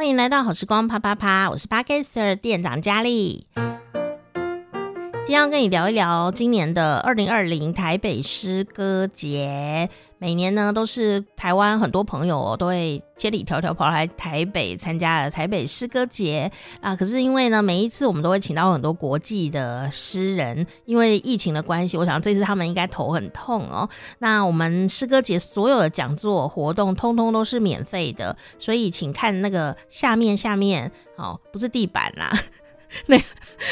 欢迎来到好时光啪啪啪，我是 Barcaster 店长佳丽。今天要跟你聊一聊今年的二零二零台北诗歌节。每年呢，都是台湾很多朋友都会千里迢迢跑来台北参加了台北诗歌节啊。可是因为呢，每一次我们都会请到很多国际的诗人，因为疫情的关系，我想这次他们应该头很痛哦。那我们诗歌节所有的讲座活动，通通都是免费的，所以请看那个下面下面哦，不是地板啦。那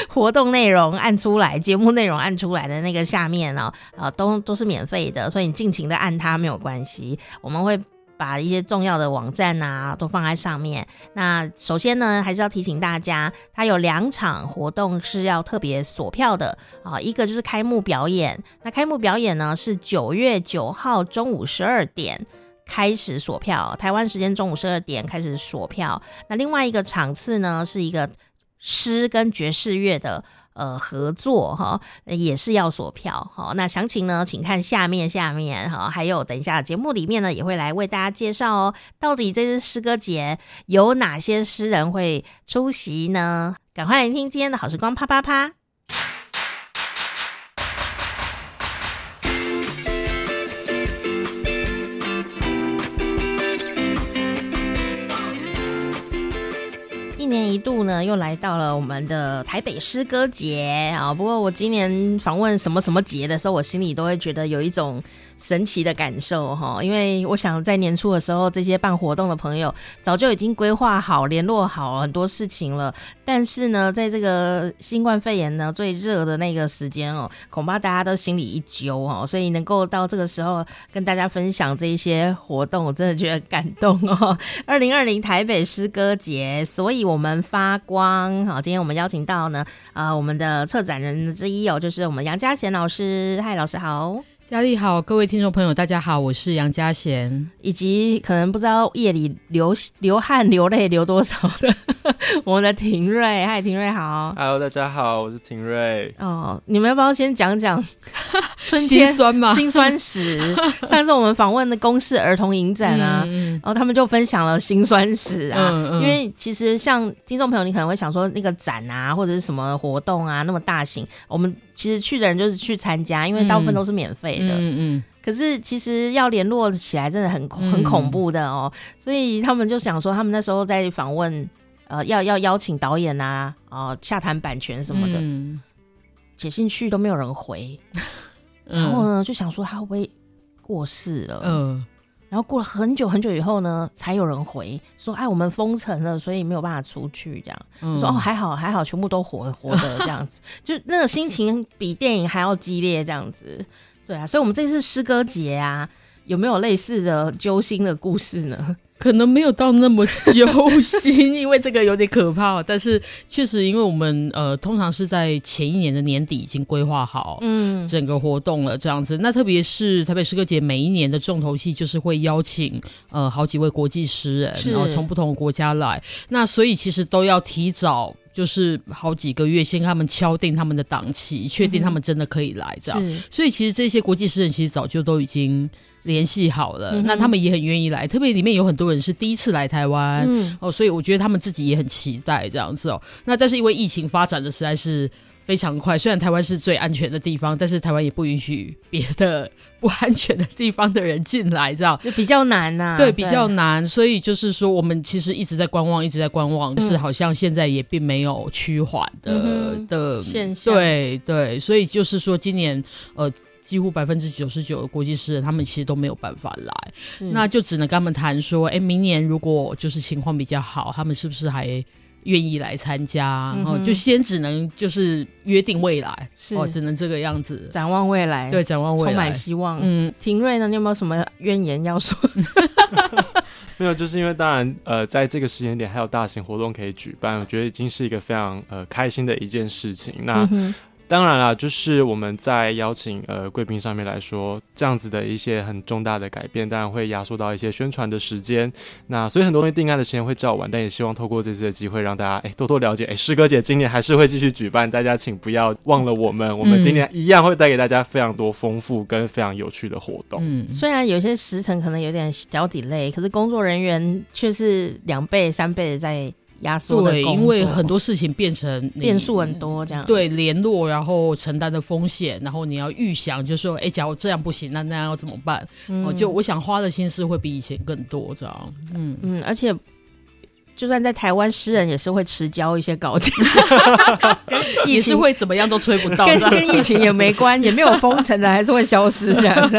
活动内容按出来，节目内容按出来的那个下面哦，呃，都都是免费的，所以你尽情的按它没有关系。我们会把一些重要的网站啊都放在上面。那首先呢，还是要提醒大家，它有两场活动是要特别锁票的啊，一个就是开幕表演。那开幕表演呢是九月九号中午十二点开始锁票，台湾时间中午十二点开始锁票。那另外一个场次呢是一个。诗跟爵士乐的呃合作哈，也是要锁票哈。那详情呢，请看下面下面哈。还有等一下节目里面呢，也会来为大家介绍哦。到底这次诗歌节有哪些诗人会出席呢？赶快来听今天的好时光啪啪啪。年一度呢，又来到了我们的台北诗歌节啊。不过我今年访问什么什么节的时候，我心里都会觉得有一种神奇的感受哈。因为我想在年初的时候，这些办活动的朋友早就已经规划好、联络好很多事情了。但是呢，在这个新冠肺炎呢最热的那个时间哦，恐怕大家都心里一揪哦。所以能够到这个时候跟大家分享这一些活动，我真的觉得感动哦。二零二零台北诗歌节，所以我。们发光好，今天我们邀请到呢，呃，我们的策展人之一哦，就是我们杨佳贤老师。嗨，老师好。佳丽好，各位听众朋友，大家好，我是杨佳贤，以及可能不知道夜里流流汗流泪流多少的 我们的庭瑞，嗨，廷瑞好，Hello，大家好，我是廷瑞。哦，你们要不要先讲讲春天心酸吗？心酸史。上次我们访问的公视儿童影展啊，然后、他们就分享了辛酸史啊，嗯嗯、因为其实像听众朋友，你可能会想说那个展啊，或者是什么活动啊，那么大型，我们。其实去的人就是去参加，因为大部分都是免费的。嗯嗯。嗯，可是其实要联络起来真的很很恐怖的哦，嗯、所以他们就想说，他们那时候在访问，呃，要要邀请导演啊，哦、呃，洽谈版权什么的，写、嗯、信去都没有人回，嗯、然后呢就想说他会不会过世了？嗯。然后过了很久很久以后呢，才有人回说：“哎，我们封城了，所以没有办法出去。”这样、嗯、说：“哦，还好还好，全部都活活的这样子，就那个心情比电影还要激烈这样子。”对啊，所以我们这次诗歌节啊，有没有类似的揪心的故事呢？可能没有到那么揪心，因为这个有点可怕。但是确实，因为我们呃，通常是在前一年的年底已经规划好嗯整个活动了这样子。嗯、那特别是台北诗歌节每一年的重头戏，就是会邀请呃好几位国际诗人，然后从不同的国家来。那所以其实都要提早。就是好几个月，先跟他们敲定他们的档期，确定他们真的可以来这样。嗯、所以其实这些国际诗人其实早就都已经联系好了，嗯、那他们也很愿意来。特别里面有很多人是第一次来台湾、嗯、哦，所以我觉得他们自己也很期待这样子哦。那但是因为疫情发展的实在是。非常快，虽然台湾是最安全的地方，但是台湾也不允许别的不安全的地方的人进来，这样就比较难呐、啊。对，比较难，所以就是说，我们其实一直在观望，一直在观望，嗯、是好像现在也并没有趋缓的、嗯、的现象。对对，所以就是说，今年呃，几乎百分之九十九的国际诗人，他们其实都没有办法来，那就只能跟他们谈说，哎，明年如果就是情况比较好，他们是不是还？愿意来参加，然后、就先只能就是约定未来，是哦，只能这个样子，展望未来，对，展望未来，充满希望。嗯，庭瑞呢，你有没有什么怨言要说？没有，就是因为当然，呃，在这个时间点还有大型活动可以举办，我觉得已经是一个非常呃开心的一件事情。那。嗯当然啦，就是我们在邀请呃贵宾上面来说，这样子的一些很重大的改变，当然会压缩到一些宣传的时间。那所以很多东西定案的时间会较晚，但也希望透过这次的机会，让大家哎多多了解，哎师哥姐今年 还是会继续举办，大家请不要忘了我们，我们今年一样会带给大家非常多丰富跟非常有趣的活动。嗯，虽然有些时辰可能有点小 delay，可是工作人员却是两倍三倍的在。压缩对，因为很多事情变成变数很多，这样对联络，然后承担的风险，然后你要预想，就是说，哎，假如这样不行，那那样要怎么办？哦、嗯，就我想花的心思会比以前更多，这样。嗯嗯，而且就算在台湾，诗人也是会迟交一些稿件，也是会怎么样都吹不到，跟跟疫情也没关，也没有封城的，还是会消失这样。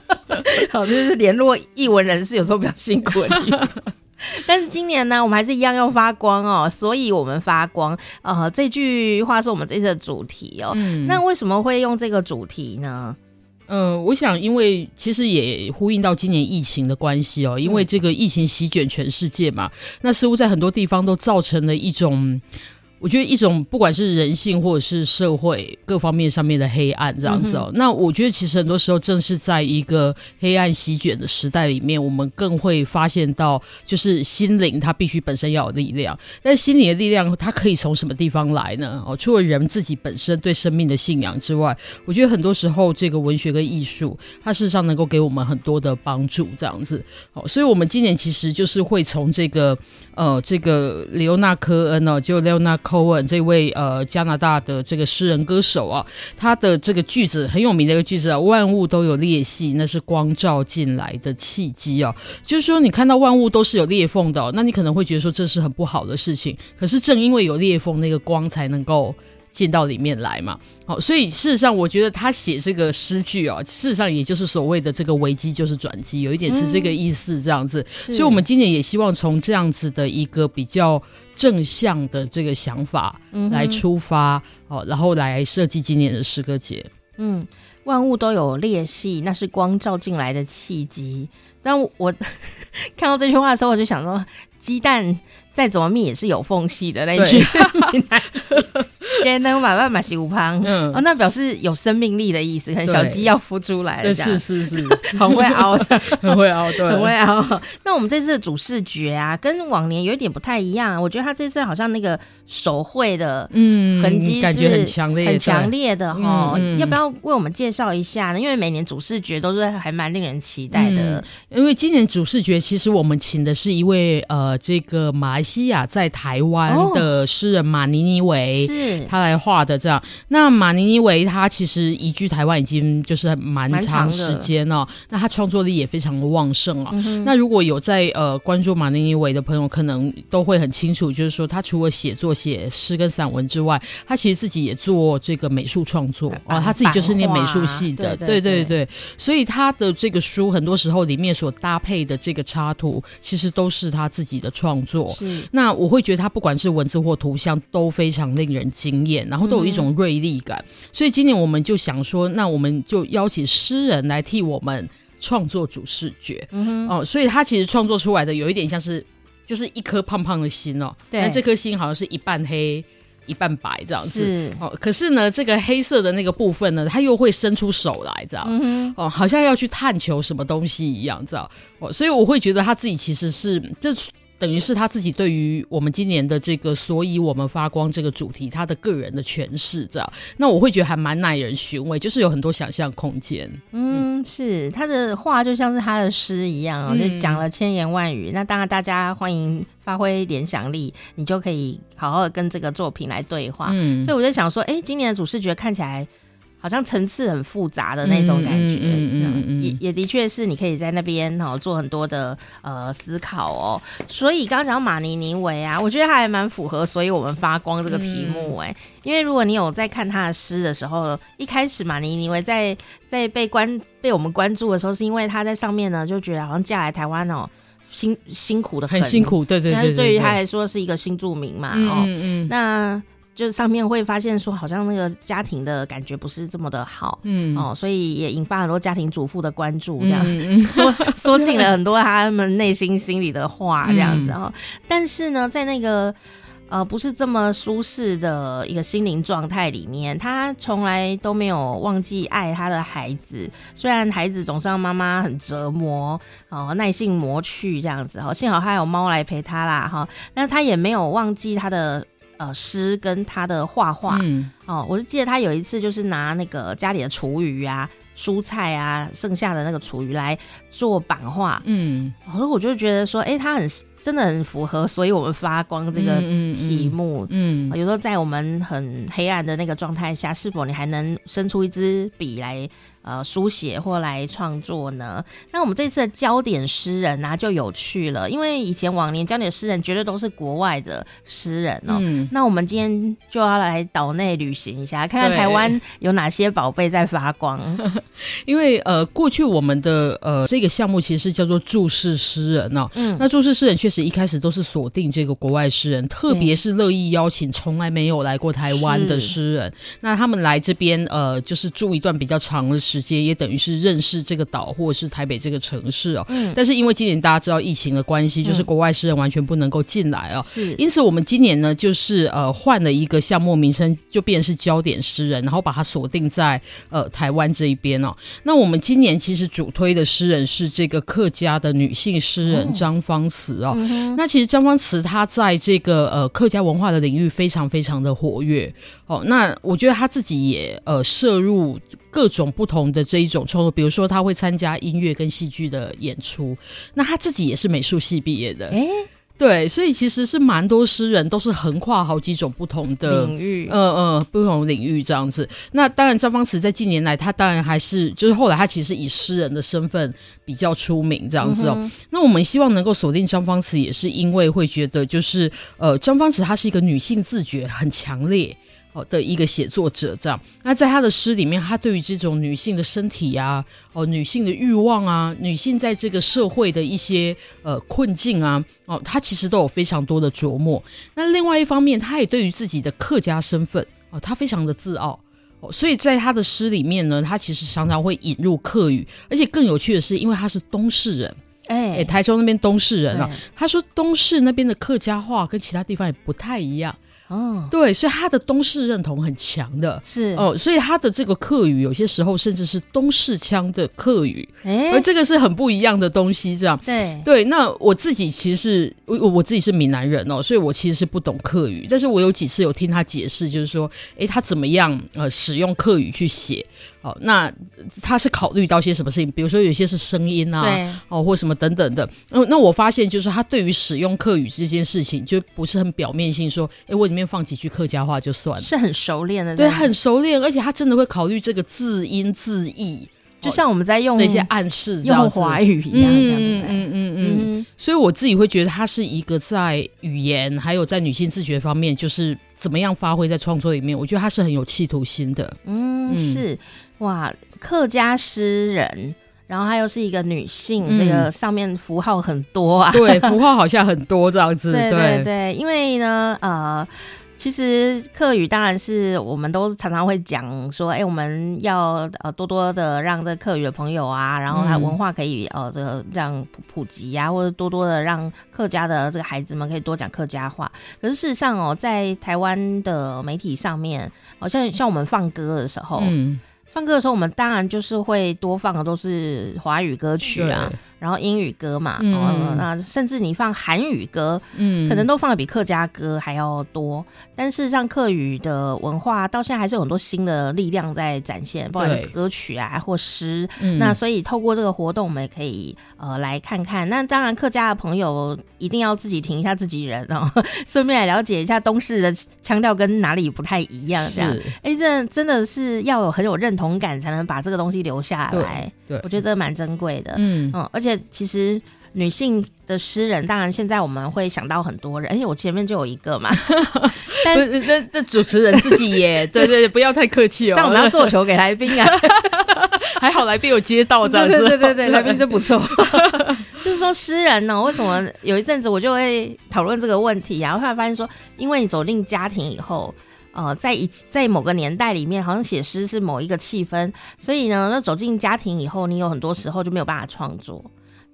好，就是联络艺文人士有时候比较辛苦的地方。但是今年呢，我们还是一样要发光哦，所以我们发光。呃，这句话是我们这次的主题哦。嗯，那为什么会用这个主题呢？嗯、呃，我想，因为其实也呼应到今年疫情的关系哦，因为这个疫情席卷全世界嘛，那似乎在很多地方都造成了一种。我觉得一种不管是人性或者是社会各方面上面的黑暗这样子哦，嗯、那我觉得其实很多时候正是在一个黑暗席卷的时代里面，我们更会发现到，就是心灵它必须本身要有力量。但心灵的力量它可以从什么地方来呢？哦，除了人自己本身对生命的信仰之外，我觉得很多时候这个文学跟艺术，它事实上能够给我们很多的帮助这样子。哦，所以我们今年其实就是会从这个呃这个李欧纳科恩哦，就 Leonard Cohen 这位呃加拿大的这个诗人歌手啊，他的这个句子很有名的一个句子啊，万物都有裂隙，那是光照进来的契机哦。就是说，你看到万物都是有裂缝的，那你可能会觉得说这是很不好的事情。可是正因为有裂缝，那个光才能够进到里面来嘛。好，所以事实上，我觉得他写这个诗句哦，事实上也就是所谓的这个危机就是转机，有一点是这个意思这样子。嗯、所以，我们今年也希望从这样子的一个比较正向的这个想法来出发，哦、嗯，然后来设计今年的诗歌节。嗯，万物都有裂隙，那是光照进来的契机。但我 看到这句话的时候，我就想说，鸡蛋再怎么密也是有缝隙的那句。给能把慢慢洗五旁，嗯，哦，那表示有生命力的意思，很小鸡要孵出来了，是是是，很会熬，很会熬，对，很会熬。那我们这次的主视觉啊，跟往年有一点不太一样，我觉得他这次好像那个手绘的嗯痕迹感觉很强烈，很强烈的哈。要不要为我们介绍一下呢？因为每年主视觉都是还蛮令人期待的。因为今年主视觉其实我们请的是一位呃，这个马来西亚在台湾的诗人马尼尼维，是。他来画的这样，那马尼尼维他其实移居台湾已经就是蛮长时间了，那他创作力也非常的旺盛啊。嗯、那如果有在呃关注马尼尼维的朋友，可能都会很清楚，就是说他除了写作写诗跟散文之外，他其实自己也做这个美术创作。啊，他自己就是念美术系的，对。对对，对，所以他的这个书很多时候里面所搭配的这个插图，其实都是他自己的创作。是那我会觉得它不管是文字或图像都非常令人惊艳，然后都有一种锐利感，嗯、所以今年我们就想说，那我们就邀请诗人来替我们创作主视觉。嗯哦，所以他其实创作出来的有一点像是，就是一颗胖胖的心哦，对，那这颗心好像是一半黑一半白这样子。是。哦，可是呢，这个黑色的那个部分呢，他又会伸出手来，这样，嗯哦，好像要去探求什么东西一样，这样。哦，所以我会觉得他自己其实是这。等于是他自己对于我们今年的这个，所以我们发光这个主题，他的个人的诠释，这样，那我会觉得还蛮耐人寻味，就是有很多想象空间。嗯，嗯是他的话就像是他的诗一样，嗯、就讲了千言万语。那当然，大家欢迎发挥联想力，你就可以好好的跟这个作品来对话。嗯，所以我就想说，哎、欸，今年的主视觉看起来。好像层次很复杂的那种感觉，嗯嗯嗯，也也的确是你可以在那边哦做很多的呃思考哦。所以刚刚讲马尼尼维啊，我觉得他还蛮符合，所以我们发光这个题目哎，因为如果你有在看他的诗的时候，一开始马尼尼维在在被关被我们关注的时候，是因为他在上面呢就觉得好像嫁来台湾哦，辛辛苦的很，很辛苦，对对对，对，对于他来说是一个新著名嘛，哦，那。就是上面会发现说，好像那个家庭的感觉不是这么的好，嗯哦，所以也引发很多家庭主妇的关注，这样、嗯、说说尽了很多他们内心心里的话，这样子哈。嗯、但是呢，在那个呃不是这么舒适的一个心灵状态里面，他从来都没有忘记爱他的孩子。虽然孩子总是让妈妈很折磨，哦，耐性磨去这样子哈，幸好还有猫来陪他啦哈。那他也没有忘记他的呃诗跟他的画画。嗯，哦，我就记得他有一次就是拿那个家里的厨余啊。蔬菜啊，剩下的那个厨余来做版画，嗯，然后我就觉得说，哎、欸，他很真的很符合，所以我们发光这个题目，嗯，嗯，嗯，有时候在我们很黑暗的那个状态下，是否你还能伸出一支笔来？呃，书写或来创作呢？那我们这次的焦点诗人呢、啊，就有趣了，因为以前往年焦点诗人绝对都是国外的诗人哦、喔。嗯。那我们今天就要来岛内旅行一下，看看台湾有哪些宝贝在发光。因为呃，过去我们的呃这个项目其实是叫做注释诗人哦、喔。嗯。那注释诗人确实一开始都是锁定这个国外诗人，特别是乐意邀请从来没有来过台湾的诗人，那他们来这边呃，就是住一段比较长的时间。也等于是认识这个岛或者是台北这个城市哦。嗯。但是因为今年大家知道疫情的关系，就是国外诗人完全不能够进来哦。是。因此我们今年呢，就是呃换了一个项目名称，就变成是焦点诗人，然后把它锁定在呃台湾这一边哦。那我们今年其实主推的诗人是这个客家的女性诗人张芳慈哦。嗯。那其实张芳慈她在这个呃客家文化的领域非常非常的活跃哦。那我觉得她自己也呃涉入。各种不同的这一种创作，比如说他会参加音乐跟戏剧的演出，那他自己也是美术系毕业的，哎、欸，对，所以其实是蛮多诗人都是横跨好几种不同的领域，嗯嗯，不同领域这样子。那当然，张方慈在近年来，他当然还是就是后来他其实以诗人的身份比较出名这样子哦。嗯、那我们希望能够锁定张方慈，也是因为会觉得就是呃，张方慈她是一个女性自觉很强烈。哦的一个写作者这样，那在他的诗里面，他对于这种女性的身体啊，哦女性的欲望啊，女性在这个社会的一些呃困境啊，哦，他其实都有非常多的琢磨。那另外一方面，他也对于自己的客家身份哦，他非常的自傲。哦，所以在他的诗里面呢，他其实常常会引入客语，而且更有趣的是，因为他是东市人，哎、欸，台中那边东市人啊，他说东市那边的客家话跟其他地方也不太一样。哦，对，所以他的东式认同很强的，是。哦，所以他的这个客语有些时候甚至是东式腔的客语，哎，而这个是很不一样的东西，这样。对。对。那我自己其实是我我自己是闽南人哦，所以我其实是不懂客语，但是我有几次有听他解释，就是说，哎，他怎么样呃使用客语去写。哦，那他是考虑到些什么事情？比如说有些是声音啊，对，哦，或什么等等的。那那我发现就是他对于使用客语这件事情，就不是很表面性说，哎，我里面放几句客家话就算了，是很熟练的，对，很熟练，而且他真的会考虑这个字音字义，就像我们在用那些暗示用华语一样，这样子，嗯嗯嗯。嗯。所以我自己会觉得他是一个在语言还有在女性自觉方面，就是怎么样发挥在创作里面，我觉得他是很有企图心的，嗯，是。哇，客家诗人，然后她又是一个女性，嗯，这个上面符号很多啊。对，符号好像很多这样子。对对对，因为呢，呃，其实客语当然是我们都常常会讲说，哎，我们要呃多多的让这个客语的朋友啊，然后他文化可以呃这个让普普及呀，啊，或者多多的让客家的这个孩子们可以多讲客家话。可是事实上哦，在台湾的媒体上面，好像像我们放歌的时候，嗯。放歌的时候，我们当然就是会多放的都是华语歌曲啊。然后英语歌嘛，嗯、哦，那甚至你放韩语歌，嗯，可能都放的比客家歌还要多。但事实上，客语的文化到现在还是有很多新的力量在展现，不管是歌曲啊或诗。那所以透过这个活动，我们也可以呃来看看。那当然，客家的朋友一定要自己听一下自己人哦，顺便来了解一下东市的腔调跟哪里不太一样。这样，哎，这真的是要有很有认同感，才能把这个东西留下来。对，对我觉得这个蛮珍贵的。嗯嗯，而且。其实女性的诗人，当然现在我们会想到很多人，而且我前面就有一个嘛。但那那主持人自己也 对对，对，不要太客气哦。但我们要做球给来宾啊，还好来宾有接到这样子，对对对对，来宾真不错。就是说诗人呢，为什么有一阵子我就会讨论这个问题啊？后来发现说，因为你走进家庭以后。呃，在一在某个年代里面，好像写诗是某一个气氛，所以呢，那走进家庭以后，你有很多时候就没有办法创作。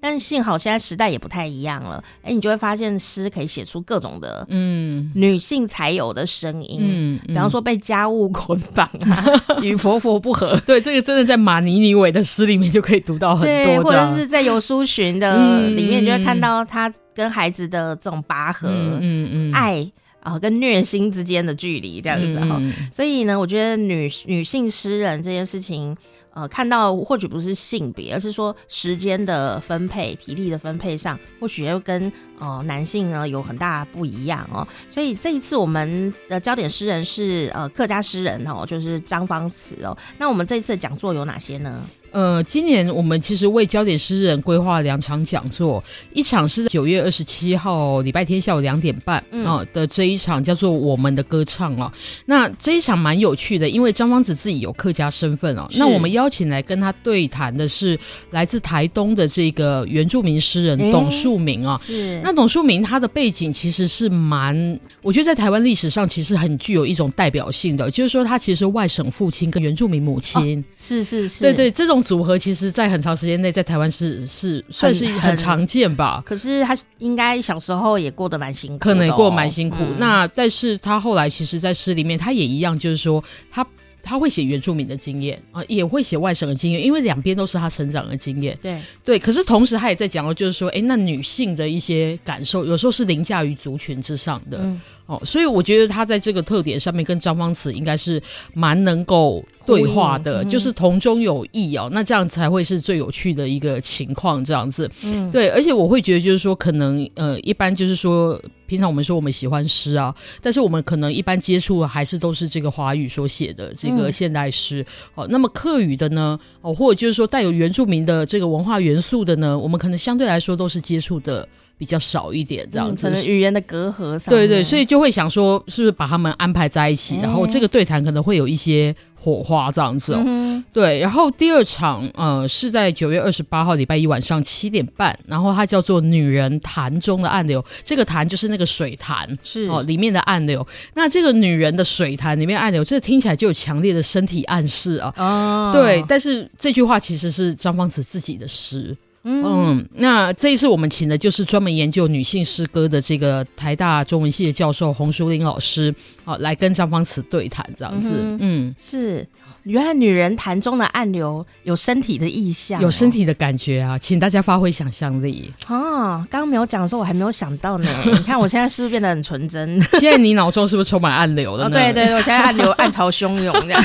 但幸好现在时代也不太一样了，哎，你就会发现诗可以写出各种的嗯。女性才有的声音，嗯，比方说被家务捆绑啊，与婆婆不和，对，这个真的在马尼尼韦的诗里面就可以读到很多，或者是在游书寻的里面，你就会看到他跟孩子的这种拔河，嗯嗯，嗯。爱。啊，跟虐心之间的距离这样子哈，嗯、所以呢，我觉得女女性诗人这件事情，呃，看到或许不是性别，而是说时间的分配、体力的分配上，或许又跟呃男性呢有很大不一样哦。所以这一次我们的焦点诗人是呃客家诗人哦，就是张芳慈哦。那我们这一次的讲座有哪些呢？呃，今年我们其实为焦点诗人规划两场讲座，一场是九月二十七号礼拜天下午两点半啊、的这一场叫做《我们的歌唱》哦。那这一场蛮有趣的，因为张芳子自己有客家身份哦。那我们邀请来跟他对谈的是来自台东的这个原住民诗人董树明啊。是。那董树明他的背景其实是蛮，我觉得在台湾历史上其实很具有一种代表性的，就是说他其实是外省父亲跟原住民母亲。哦、是是是。对对，这种。组合其实，在很长时间内，在台湾是是算是很常见吧。可是他应该小时候也过得蛮辛苦，可能也过得蛮辛苦。嗯、那但是他后来其实，在诗里面，他也一样，就是说他他会写原住民的经验啊，也会写外省的经验，因为两边都是他成长的经验。对对。可是同时，他也在讲哦，就是说，哎，那女性的一些感受，有时候是凌驾于族群之上的。嗯哦，所以我觉得他在这个特点上面跟张方慈应该是蛮能够对话的，嗯、就是同中有异哦，那这样才会是最有趣的一个情况，这样子。嗯，对，而且我会觉得就是说，可能呃，一般就是说，平常我们说我们喜欢诗啊，但是我们可能一般接触的还是都是这个华语所写的这个现代诗。哦、嗯，那么客语的呢，哦，或者就是说带有原住民的这个文化元素的呢，我们可能相对来说都是接触的。比较少一点这样子，嗯、可能语言的隔阂上。对对，所以就会想说，是不是把他们安排在一起，欸、然后这个对谈可能会有一些火花这样子哦。嗯、对，然后第二场呃是在九月二十八号礼拜一晚上七点半，然后它叫做《女人潭中的暗流》，这个潭就是那个水潭是哦里面的暗流。那这个女人的水潭里面暗流，这个、听起来就有强烈的身体暗示啊。哦，对，但是这句话其实是张芳慈自己的诗。嗯，那这一次我们请的就是专门研究女性诗歌的这个台大中文系的教授洪淑玲老师，好，来跟张芳慈对谈这样子。嗯，嗯，是，原来女人谈中的暗流有身体的意象，有身体的感觉啊，请大家发挥想象力。哦，刚刚没有讲的时候，我还没有想到呢。你看我现在是不是变得很纯真？现在你脑中是不是充满暗流了呢？哦，对对对，我现在暗流暗潮汹涌这样。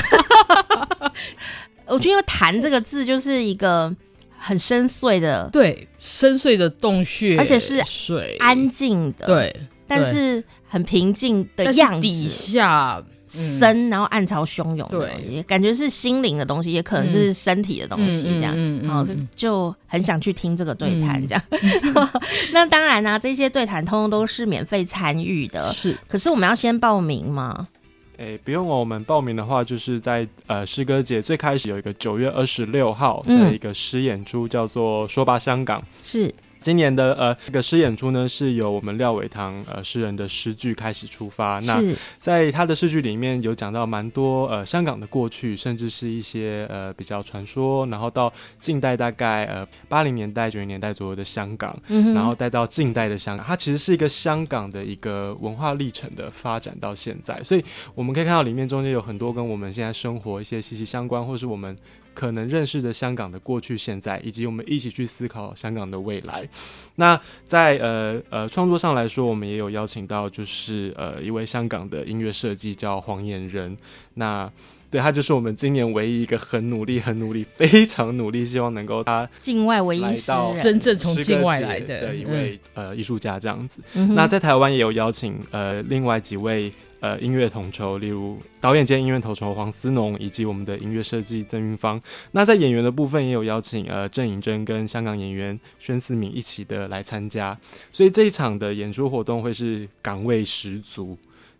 我觉得“谈”这个字就是一个。很深邃的，对，深邃的洞穴，而且是水安静的，对，但是很平静的样子。底下深，然后暗潮汹涌，对，感觉是心灵的东西，也可能是身体的东西，这样，然后就很想去听这个对谈，这样。那当然啦，这些对谈通通都是免费参与的，是。可是我们要先报名吗？诶，不用哦。我们报名的话，就是在呃诗歌节最开始有一个九月二十六号的一个诗演出，嗯、叫做《说吧香港》。是。今年的呃这个诗演出呢，是由我们廖伟棠呃诗人的诗句开始出发。那在他的诗句里面有讲到蛮多呃香港的过去，甚至是一些呃比较传说，然后到近代大概呃八零年代九零年代左右的香港，嗯、然后带到近代的香港，它其实是一个香港的一个文化历程的发展到现在。所以我们可以看到里面中间有很多跟我们现在生活一些息息相关，或是我们。可能认识的香港的过去、现在，以及我们一起去思考香港的未来。那在呃呃创作上来说，我们也有邀请到，就是呃一位香港的音乐设计叫黄衍仁。那对他就是我们今年唯一一个很努力、很努力、非常努力，希望能够他境外唯一到真正从境外来的，的一位、嗯、呃艺术家这样子。嗯、那在台湾也有邀请呃另外几位。呃，音乐统筹，例如导演兼音乐统筹黄思农，以及我们的音乐设计曾云芳。那在演员的部分，也有邀请呃郑颖珍跟香港演员宣思敏一起的来参加。所以这一场的演出活动会是港味十足，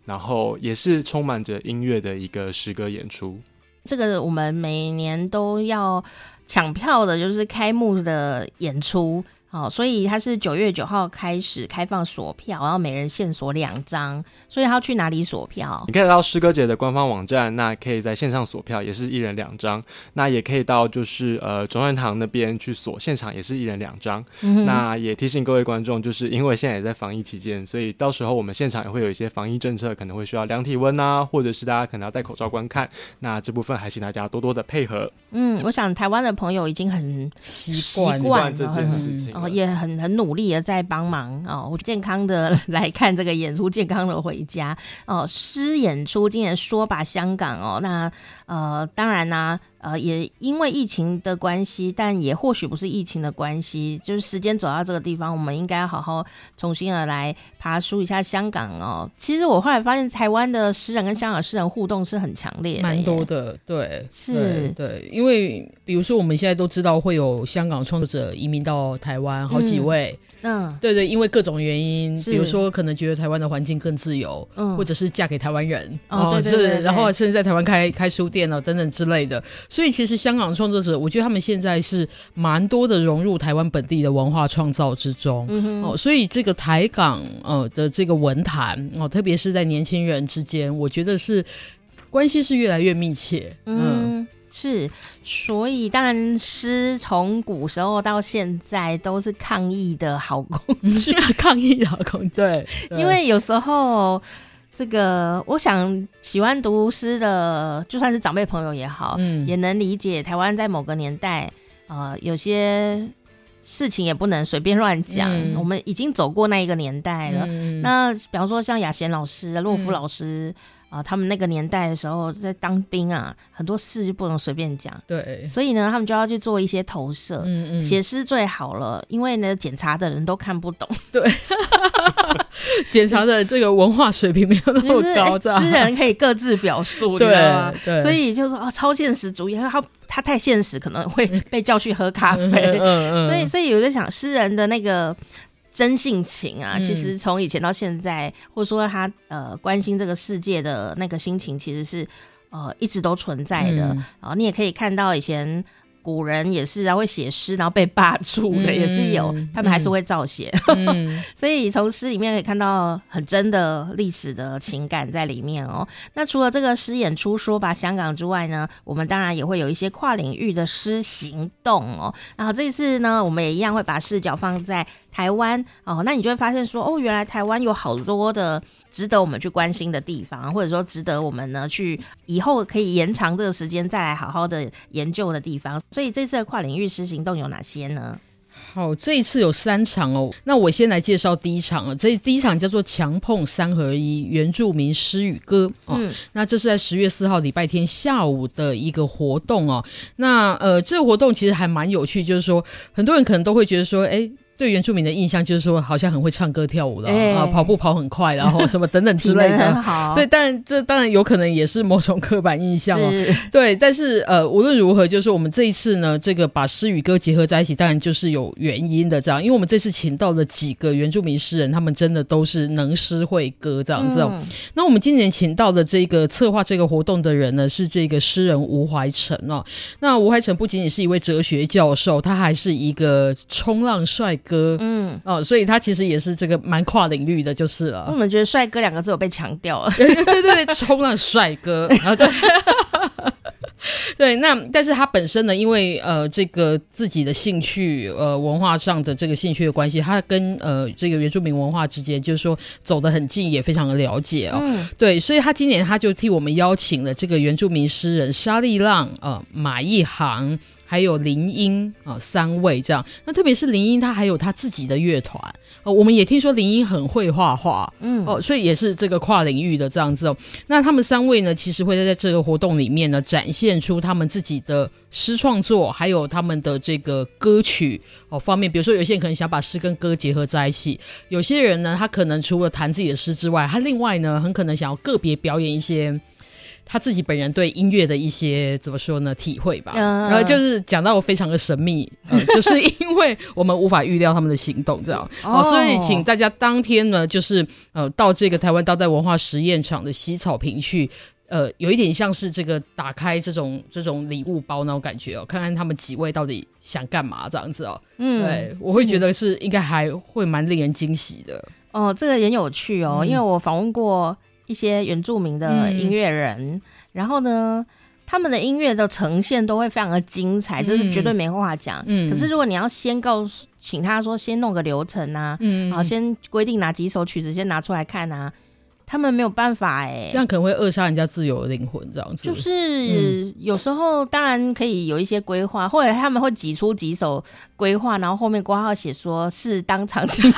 然后也是充满着音乐的一个诗歌演出。这个我们每年都要抢票的，就是开幕的演出。哦，所以他是九月九号开始开放锁票，然后每人限锁两张。所以他要去哪里锁票？你可以到诗歌节的官方网站，那可以在线上锁票，也是一人两张。那也可以到就是呃中山堂那边去锁，现场也是一人两张。嗯、那也提醒各位观众，就是因为现在也在防疫期间，所以到时候我们现场也会有一些防疫政策，可能会需要量体温啊，或者是大家可能要戴口罩观看。那这部分还请大家多多的配合。嗯，我想台湾的朋友已经很习惯这件事情，然也很很努力的在帮忙哦，健康的 来看这个演出，健康的回家哦。诗演出今年说吧香港哦，那呃当然呢、呃，也因为疫情的关系，但也或许不是疫情的关系，就是时间走到这个地方，我们应该要好好重新的来爬梳一下香港哦。其实我后来发现，台湾的诗人跟香港诗人互动是很强烈的，蛮多的，对，是对，对，因为比如说我们现在都知道会有香港创作者移民到台湾，好几位。嗯嗯，对对，因为各种原因，比如说可能觉得台湾的环境更自由，嗯，或者是嫁给台湾人，哦，对对对，对，是，然后甚至在台湾开开书店了等等之类的。所以其实香港创作者，我觉得他们现在是蛮多的融入台湾本地的文化创造之中，嗯，哦，所以这个台港呃的这个文坛哦，特别是在年轻人之间，我觉得是关系是越来越密切，嗯。嗯是，所以当然诗从古时候到现在都是抗疫的好工具，抗疫的好工具。对，因为有时候这个，我想喜欢读诗的，就算是长辈朋友也好，嗯，也能理解台湾在某个年代，呃，有些事情也不能随便乱讲。嗯、我们已经走过那一个年代了。嗯、那比方说像雅贤老师、洛夫老师。嗯啊，他们那个年代的时候在当兵啊，很多事就不能随便讲。对，所以呢，他们就要去做一些投射。嗯嗯，写诗最好了，因为呢，检查的人都看不懂。对，检查的这个文化水平没有那么高。诗、就是、人可以各自表述，对吧？对，所以就是说啊，超现实主义，他他太现实，可能会 被叫去喝咖啡。嗯嗯嗯。所以，所以我在想诗人的那个。真性情啊，其实从以前到现在，嗯、或者说他呃关心这个世界的那个心情，其实是呃一直都存在的。然后、嗯、你也可以看到以前。古人也是啊，会写诗，然后被罢黜的也是有，嗯、他们还是会照写。嗯、所以从诗里面可以看到很真的历史的情感在里面哦。那除了这个诗演出说吧香港之外呢，我们当然也会有一些跨领域的诗行动哦。然后这一次呢，我们也一样会把视角放在台湾哦。那你就会发现说，哦，原来台湾有好多的。值得我们去关心的地方，或者说值得我们呢去以后可以延长这个时间再来好好的研究的地方。所以这次的跨领域诗行动有哪些呢？好，这一次有三场哦。那我先来介绍第一场啊，这第一场叫做“强碰三合一”原住民诗与歌哦。嗯，那这是在十月四号礼拜天下午的一个活动哦。那呃，这个活动其实还蛮有趣，就是说很多人可能都会觉得说，哎。对原住民的印象就是说，好像很会唱歌跳舞的、欸、啊，跑步跑很快，然 后什么等等之类的。好，对，但这当然有可能也是某种刻板印象哦。对，但是呃，无论如何，就是我们这一次呢，这个把诗与歌结合在一起，当然就是有原因的。这样，因为我们这次请到了几个原住民诗人，他们真的都是能诗会歌这样子。嗯、那我们今年请到的这个策划这个活动的人呢，是这个诗人吴怀成哦。那吴怀成不仅仅是一位哲学教授，他还是一个冲浪帅哥，嗯哦，所以他其实也是这个蛮跨领域的，就是了。我们觉得“帅哥”两个字有被强调了，对对对，冲浪帅哥啊，对 对。那但是他本身呢，因为呃这个自己的兴趣，呃文化上的这个兴趣的关系，他跟呃这个原住民文化之间，就是说走得很近，也非常的了解哦。嗯、对，所以他今年他就替我们邀请了这个原住民诗人沙利浪，呃马一航。还有林英啊，三位这样。那特别是林英，他还有他自己的乐团哦。我们也听说林英很会画画，嗯哦，所以也是这个跨领域的这样子哦。那他们三位呢，其实会在这个活动里面呢，展现出他们自己的诗创作，还有他们的这个歌曲哦方面。比如说，有些人可能想把诗跟歌结合在一起；有些人呢，他可能除了弹自己的诗之外，他另外呢，很可能想要个别表演一些。他自己本人对音乐的一些怎么说呢？体会吧，然后就是讲到我非常的神秘，呃，就是因为我们无法预料他们的行动，这样，哦，所以请大家当天呢，就是呃，到这个台湾当代文化实验场的洗草坪去。呃，有一点像是这个打开这种这种礼物包那种感觉哦，看看他们几位到底想干嘛这样子哦。嗯，对，我会觉得是应该还会蛮令人惊喜的。哦，这个也有趣哦，嗯、因为我访问过一些原住民的音乐人，嗯、然后呢，他们的音乐的呈现都会非常的精彩，这是绝对没话讲。嗯，可是如果你要先告诉，请他说先弄个流程啊，嗯，然后先规定哪几首曲子先拿出来看啊。他们没有办法哎、欸，这样可能会扼杀人家自由的灵魂，这样子。就是有时候当然可以有一些规划，或者他们会挤出几首规划，然后后面挂号写说是当场听，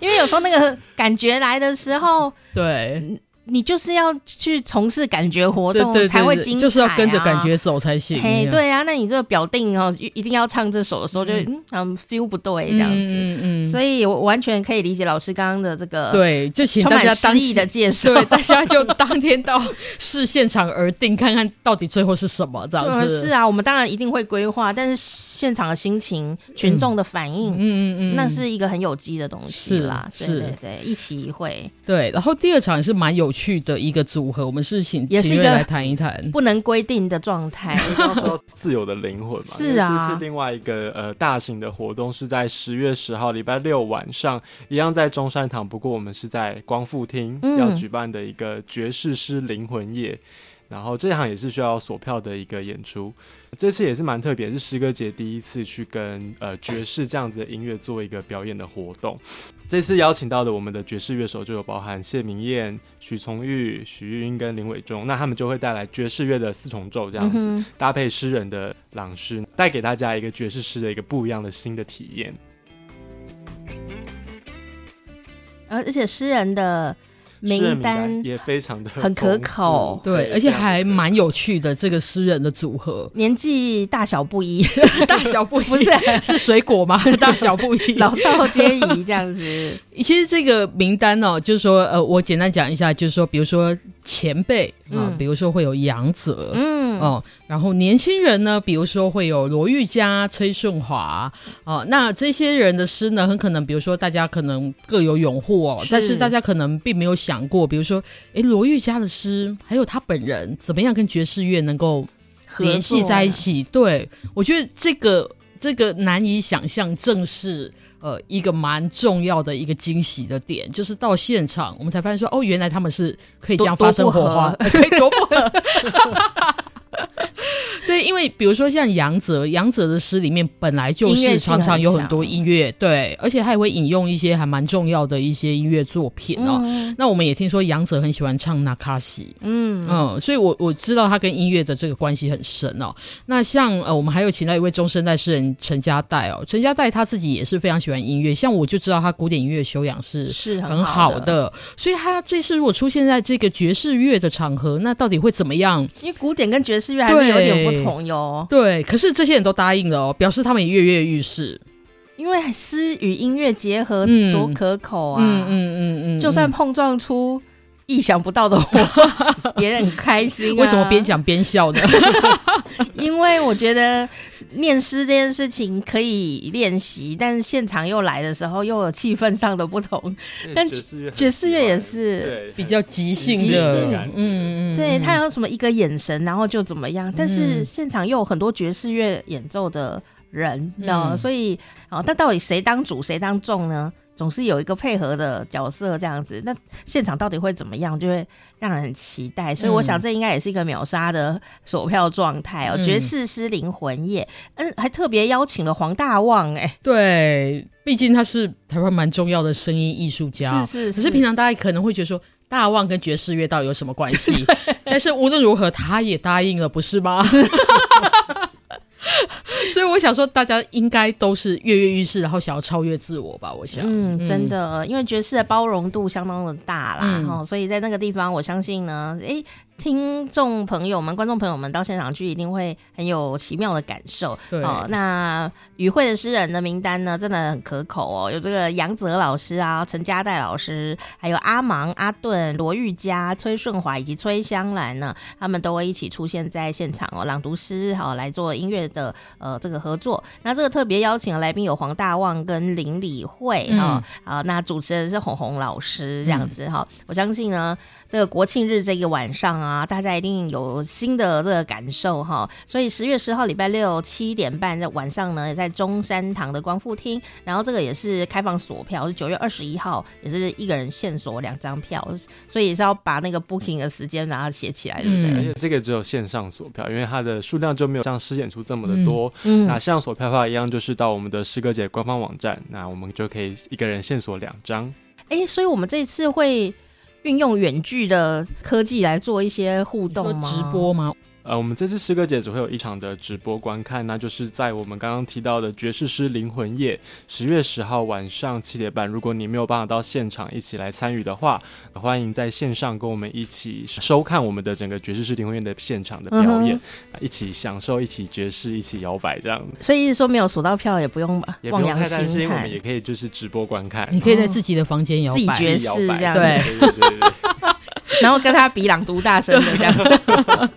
因为有时候那个感觉来的时候，对。你就是要去从事感觉活动才会精彩，啊，就是要跟着感觉走才行。嘿，对啊，那你这个表定哦，一定要唱这首的时候，就嗯，嗯，feel 不对这样子，嗯嗯，所以我完全可以理解老师刚刚的这个对，就请大家当意的介绍，对，大家就当天到视现场而定，看看到底最后是什么这样子。是啊，我们当然一定会规划，但是现场的心情、群众的反应，嗯嗯嗯，那是一个很有机的东西啦。是，对对对，一期一会。对，然后第二场也是蛮有趣的一个组合，我们是请也是一个来谈一谈不能规定的状态，要说自由的灵魂嘛。是啊，这次另外一个呃大型的活动是在十月十号礼拜六晚上，一样在中山堂，不过我们是在光复厅要举办的一个爵士诗灵魂夜。嗯然后这场也是需要锁票的一个演出，这次也是蛮特别，是诗歌节第一次去跟呃爵士这样子的音乐做一个表演的活动。这次邀请到的我们的爵士乐手就有包含谢明燕、许崇玉、许玉英跟林伟忠，那他们就会带来爵士乐的四重奏这样子，嗯、搭配诗人的朗诗，带给大家一个爵士诗的一个不一样的新的体验。而而且诗人的。名单也非常的很可口，对，而且还蛮有趣的。这个诗人的组合，年纪大小不一，大小不一，不是 是水果吗？大小不一，老少皆宜这样子。其实这个名单哦，就是说，呃，我简单讲一下，就是说，比如说前辈啊，嗯、比如说会有杨泽，嗯，哦，然后年轻人呢，比如说会有罗玉佳、崔顺华，哦，那这些人的诗呢，很可能，比如说大家可能各有拥护哦，是但是大家可能并没有想过，比如说，哎，罗玉佳的诗，还有他本人，怎么样跟爵士乐能够联系在一起？对，我觉得这个这个难以想象，正是。呃，一个蛮重要的一个惊喜的点，就是到现场我们才发现说，哦，原来他们是可以这样发生火花，可以多不合。对，因为比如说像杨泽，杨泽的诗里面本来就是常常有很多音乐，对，而且他也会引用一些还蛮重要的一些音乐作品哦。嗯、那我们也听说杨泽很喜欢唱纳卡西，嗯。嗯，所以我我知道他跟音乐的这个关系很深哦。那像呃，我们还有请到一位中生代诗人陈家代哦，陈家代他自己也是非常喜欢音乐，像我就知道他古典音乐修养是是很好的，好的，所以他这次如果出现在这个爵士乐的场合，那到底会怎么样？因为古典跟爵士乐还是有点不同。哟对，可是这些人都答应了哦，表示他们也跃跃欲试，因为诗与音乐结合多可口啊！嗯，嗯嗯嗯就算碰撞出意想不到的话，也很开心啊。为什么边讲边笑呢？因为我觉得念诗这件事情可以练习，但是现场又来的时候又有气氛上的不同。但爵士乐爵士乐也是比较即兴的，嗯嗯，对他有什么一个眼神，然后就怎么样。但是现场又有很多爵士乐演奏的人，那、嗯、所以哦，但到底谁当主谁当众呢？总是有一个配合的角色这样子，那现场到底会怎么样，就会让人很期待。所以我想，这应该也是一个秒杀的锁票状态哦。嗯、爵士诗灵魂夜，嗯，还特别邀请了黄大旺、欸，哎，对，毕竟他是台湾蛮重要的声音艺术家，是是是。可是平常大家可能会觉得说，大旺跟爵士乐到底有什么关系？但是无论如何，他也答应了，不是吗？所以我想说，大家应该都是跃跃欲试，然后想要超越自我吧。我想，嗯，真的，因为爵士的包容度相当的大啦，哈、嗯，所以在那个地方，我相信呢，哎、欸。听众朋友们、观众朋友们到现场去，一定会很有奇妙的感受。对哦，那与会的诗人的名单呢，真的很可口哦。有这个杨泽老师啊，陈家代老师，还有阿芒、阿顿、罗玉佳、崔顺华以及崔香兰呢，他们都会一起出现在现场哦，朗读诗好、哦、来做音乐的呃这个合作。那这个特别邀请的来宾有黄大旺跟林理惠啊啊，那主持人是红红老师这样子哈、嗯哦。我相信呢，这个国庆日这个晚上啊。啊，大家一定有新的这个感受哈。所以十月十号礼拜六七点半在晚上呢，也在中山堂的光复厅，然后这个也是开放锁票，是九月二十一号，也是一个人限锁两张票，所以也是要把那个 booking 的时间然后写起来，对不对？而且这个只有线上锁票，因为它的数量就没有像诗演出这么的多。嗯，那线上锁票的话，一样就是到我们的诗歌节官方网站，那我们就可以一个人限锁两张。哎、欸，所以我们这一次会运用远距的科技来做一些互动吗？直播吗？呃，我们这次诗歌节只会有一场的直播观看，那就是在我们刚刚提到的爵士诗灵魂夜，十月十号晚上七点半。如果你没有办法到现场一起来参与的话，欢迎在线上跟我们一起收看我们的整个爵士诗灵魂夜的现场的表演，嗯、一起享受，一起爵士，一起摇摆这样。所以意思说没有锁到票也不用也不用太担心，我们也可以就是直播观看，你可以在自己的房间摇摆，自己爵士这样，对对对对，然后跟他比朗读大声的这样。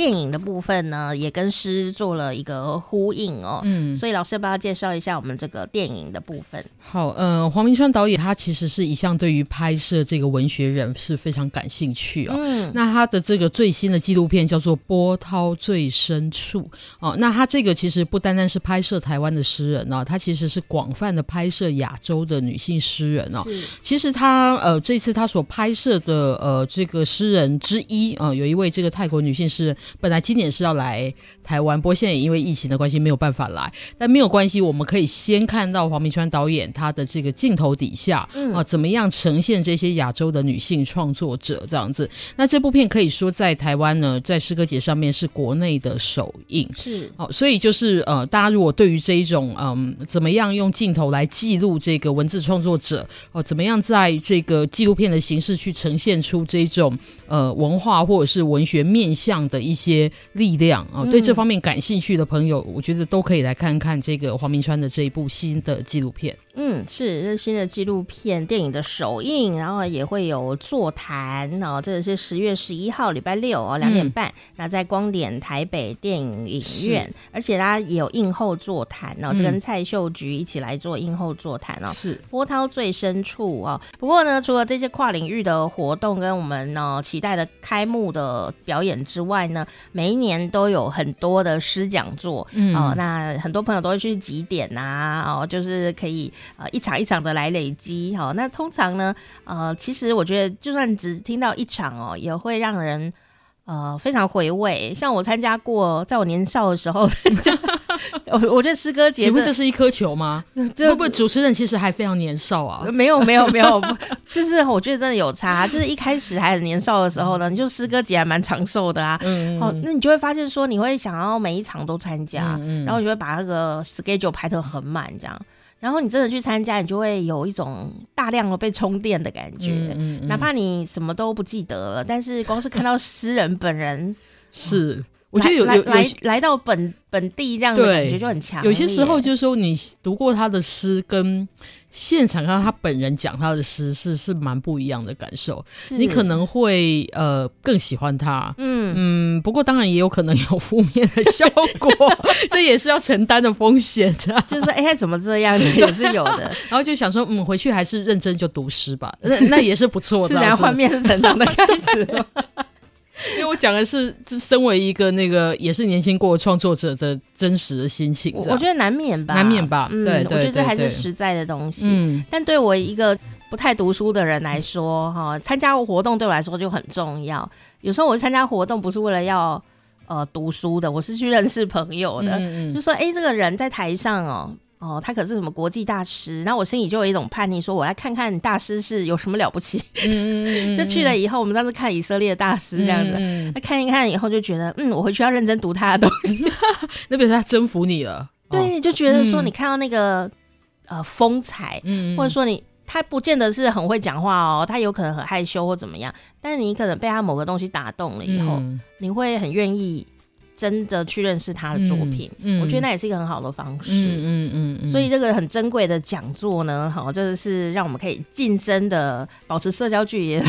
电影的部分呢，也跟诗做了一个呼应哦。嗯，所以老师要不要介绍一下我们这个电影的部分？好，呃，黄明川导演他其实是一向对于拍摄这个文学人是非常感兴趣哦。嗯，那他的这个最新的纪录片叫做《波涛最深处》哦。那他这个其实不单单是拍摄台湾的诗人哦，他其实是广泛的拍摄亚洲的女性诗人哦。其实他呃这次他所拍摄的呃这个诗人之一啊，呃，有一位这个泰国女性诗人。本来今年是要来台湾，不过现在也因为疫情的关系没有办法来。但没有关系，我们可以先看到黄明川导演他的这个镜头底下，嗯、啊，怎么样呈现这些亚洲的女性创作者这样子。那这部片可以说在台湾呢，在诗歌节上面是国内的首映，是哦、啊。所以就是呃，大家如果对于这一种嗯，怎么样用镜头来记录这个文字创作者，哦、啊，怎么样在这个纪录片的形式去呈现出这种呃文化或者是文学面向的一。些力量啊，对这方面感兴趣的朋友，嗯、我觉得都可以来看看这个黄明川的这一部新的纪录片。嗯，是这是新的纪录片电影的首映，然后也会有座谈哦。这个是十月十一号礼拜六哦，两点半，嗯、那在光点台北电影影院，而且它也有映后座谈哦，就跟蔡秀菊一起来做映后座谈哦。是波涛最深处哦。不过呢，除了这些跨领域的活动跟我们呢期待的开幕的表演之外呢，每一年都有很多的诗讲座，嗯哦，那很多朋友都会去几点啊，哦，就是可以。呃，一场一场的来累积，哈，那通常呢，呃，其实我觉得，就算只听到一场哦，也会让人呃非常回味。像我参加过，在我年少的时候参加，我我觉得诗歌节，请问这是一颗球吗？这会不会主持人其实还非常年少啊？没有没有没有，就是我觉得真的有差。就是一开始还很年少的时候呢，你就诗歌节还蛮长寿的啊。嗯，好，那你就会发现说，你会想要每一场都参加，然后你就会把那个 schedule 排得很满，这样。然后你真的去参加，你就会有一种大量的被充电的感觉。嗯嗯嗯、哪怕你什么都不记得了，但是光是看到诗人本人，是、嗯、我觉得有来有来来，来到本本地这样的感觉就很强。有些时候就是说，你读过他的诗跟。现场看到他本人讲他的诗是是蛮不一样的感受，你可能会呃更喜欢他，嗯嗯，不过当然也有可能有负面的效果，这也是要承担的风险的。就是哎，怎么这样也是有的，然后就想说，嗯，回去还是认真就读诗吧，那那也是不错的。自然幻灭是成长的开始。因为我讲的是，就身为一个那个也是年轻过创作者的真实的心情，我觉得难免吧，难免吧，嗯、对，我觉得这还是实在的东西。嗯，但对我一个不太读书的人来说，哈，参加活动对我来说就很重要。有时候我参加活动不是为了要呃读书的，我是去认识朋友的，嗯嗯就说哎，这个人在台上哦。哦，他可是什么国际大师？然后我心里就有一种叛逆，说我来看看大师是有什么了不起。嗯、就去了以后，我们上次看以色列大师这样子，那、嗯、看一看以后就觉得，嗯，我回去要认真读他的东西。那表示他征服你了。对，就觉得说你看到那个、嗯、呃风采，嗯、或者说你他不见得是很会讲话哦，他有可能很害羞或怎么样，但是你可能被他某个东西打动了以后，嗯、你会很愿意。真的去认识他的作品，嗯嗯、我觉得那也是一个很好的方式。嗯嗯所以这个很珍贵的讲座呢，好，就是让我们可以近身的保持社交距离，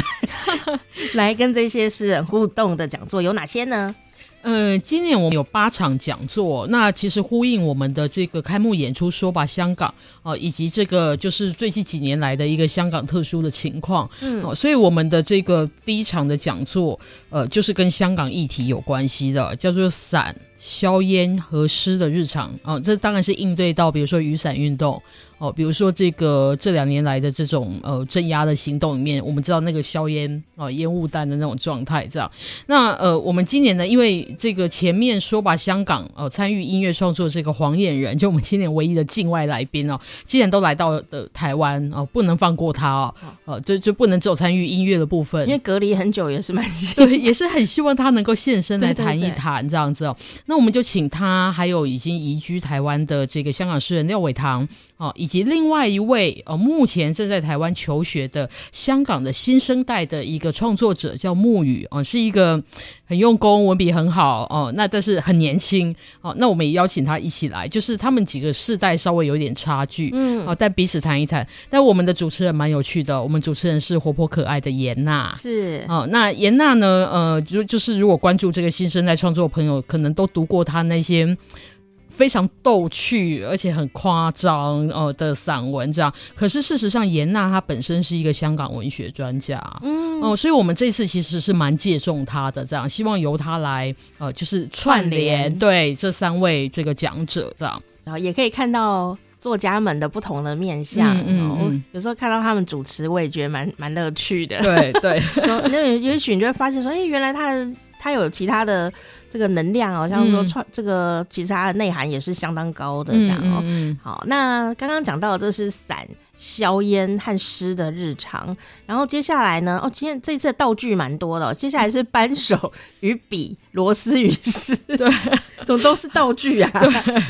来跟这些诗人互动的讲座有哪些呢？呃，今年我们有八场讲座，那其实呼应我们的这个开幕演出，说吧香港啊、呃，以及这个就是最近几年来的一个香港特殊的情况，嗯、呃，所以我们的这个第一场的讲座，呃，就是跟香港议题有关系的，叫做伞、硝烟和湿的日常啊、呃，这当然是应对到比如说雨伞运动。哦，比如说这个这两年来的这种呃镇压的行动里面，我们知道那个硝烟啊烟雾弹的那种状态，这样。那呃，我们今年呢，因为这个前面说把香港呃参与音乐创作这个黄眼人，就我们今年唯一的境外来宾哦，既然都来到的台湾哦、呃，不能放过他哦，呃，就就不能只有参与音乐的部分，因为隔离很久也是蛮对，也是很希望他能够现身来谈一谈这样子哦。那我们就请他，还有已经移居台湾的这个香港诗人廖伟棠哦，以及另外一位呃，目前正在台湾求学的香港的新生代的一个创作者叫木雨哦，是一个很用功、文笔很好哦，那但是很年轻哦，那我们也邀请他一起来，就是他们几个世代稍微有点差距，嗯，哦，但彼此谈一谈。但我们的主持人蛮有趣的，我们主持人是活泼可爱的严娜，是哦，那严娜呢，呃，就就是如果关注这个新生代创作的朋友，可能都读过他那些。非常逗趣而且很夸张哦的散文，这样。可是事实上，严娜她本身是一个香港文学专家，嗯哦，所以我们这次其实是蛮借重她的，这样，希望由她来呃，就是串联，对这三位这个讲者这样，然后也可以看到作家们的不同的面相。嗯，嗯，嗯，有时候看到他们主持，我也觉得蛮蛮乐趣的。对对，那也许你就会发现说，哎、欸，原来他的。他有其他的这个能量哦，像说创这个，其实它的内涵也是相当高的这样哦。嗯嗯、好，那刚刚讲到的这是伞、硝烟和湿的日常，然后接下来呢？哦，今天这次的道具蛮多的，接下来是扳手与笔、螺丝与诗，对，怎么都是道具啊？对，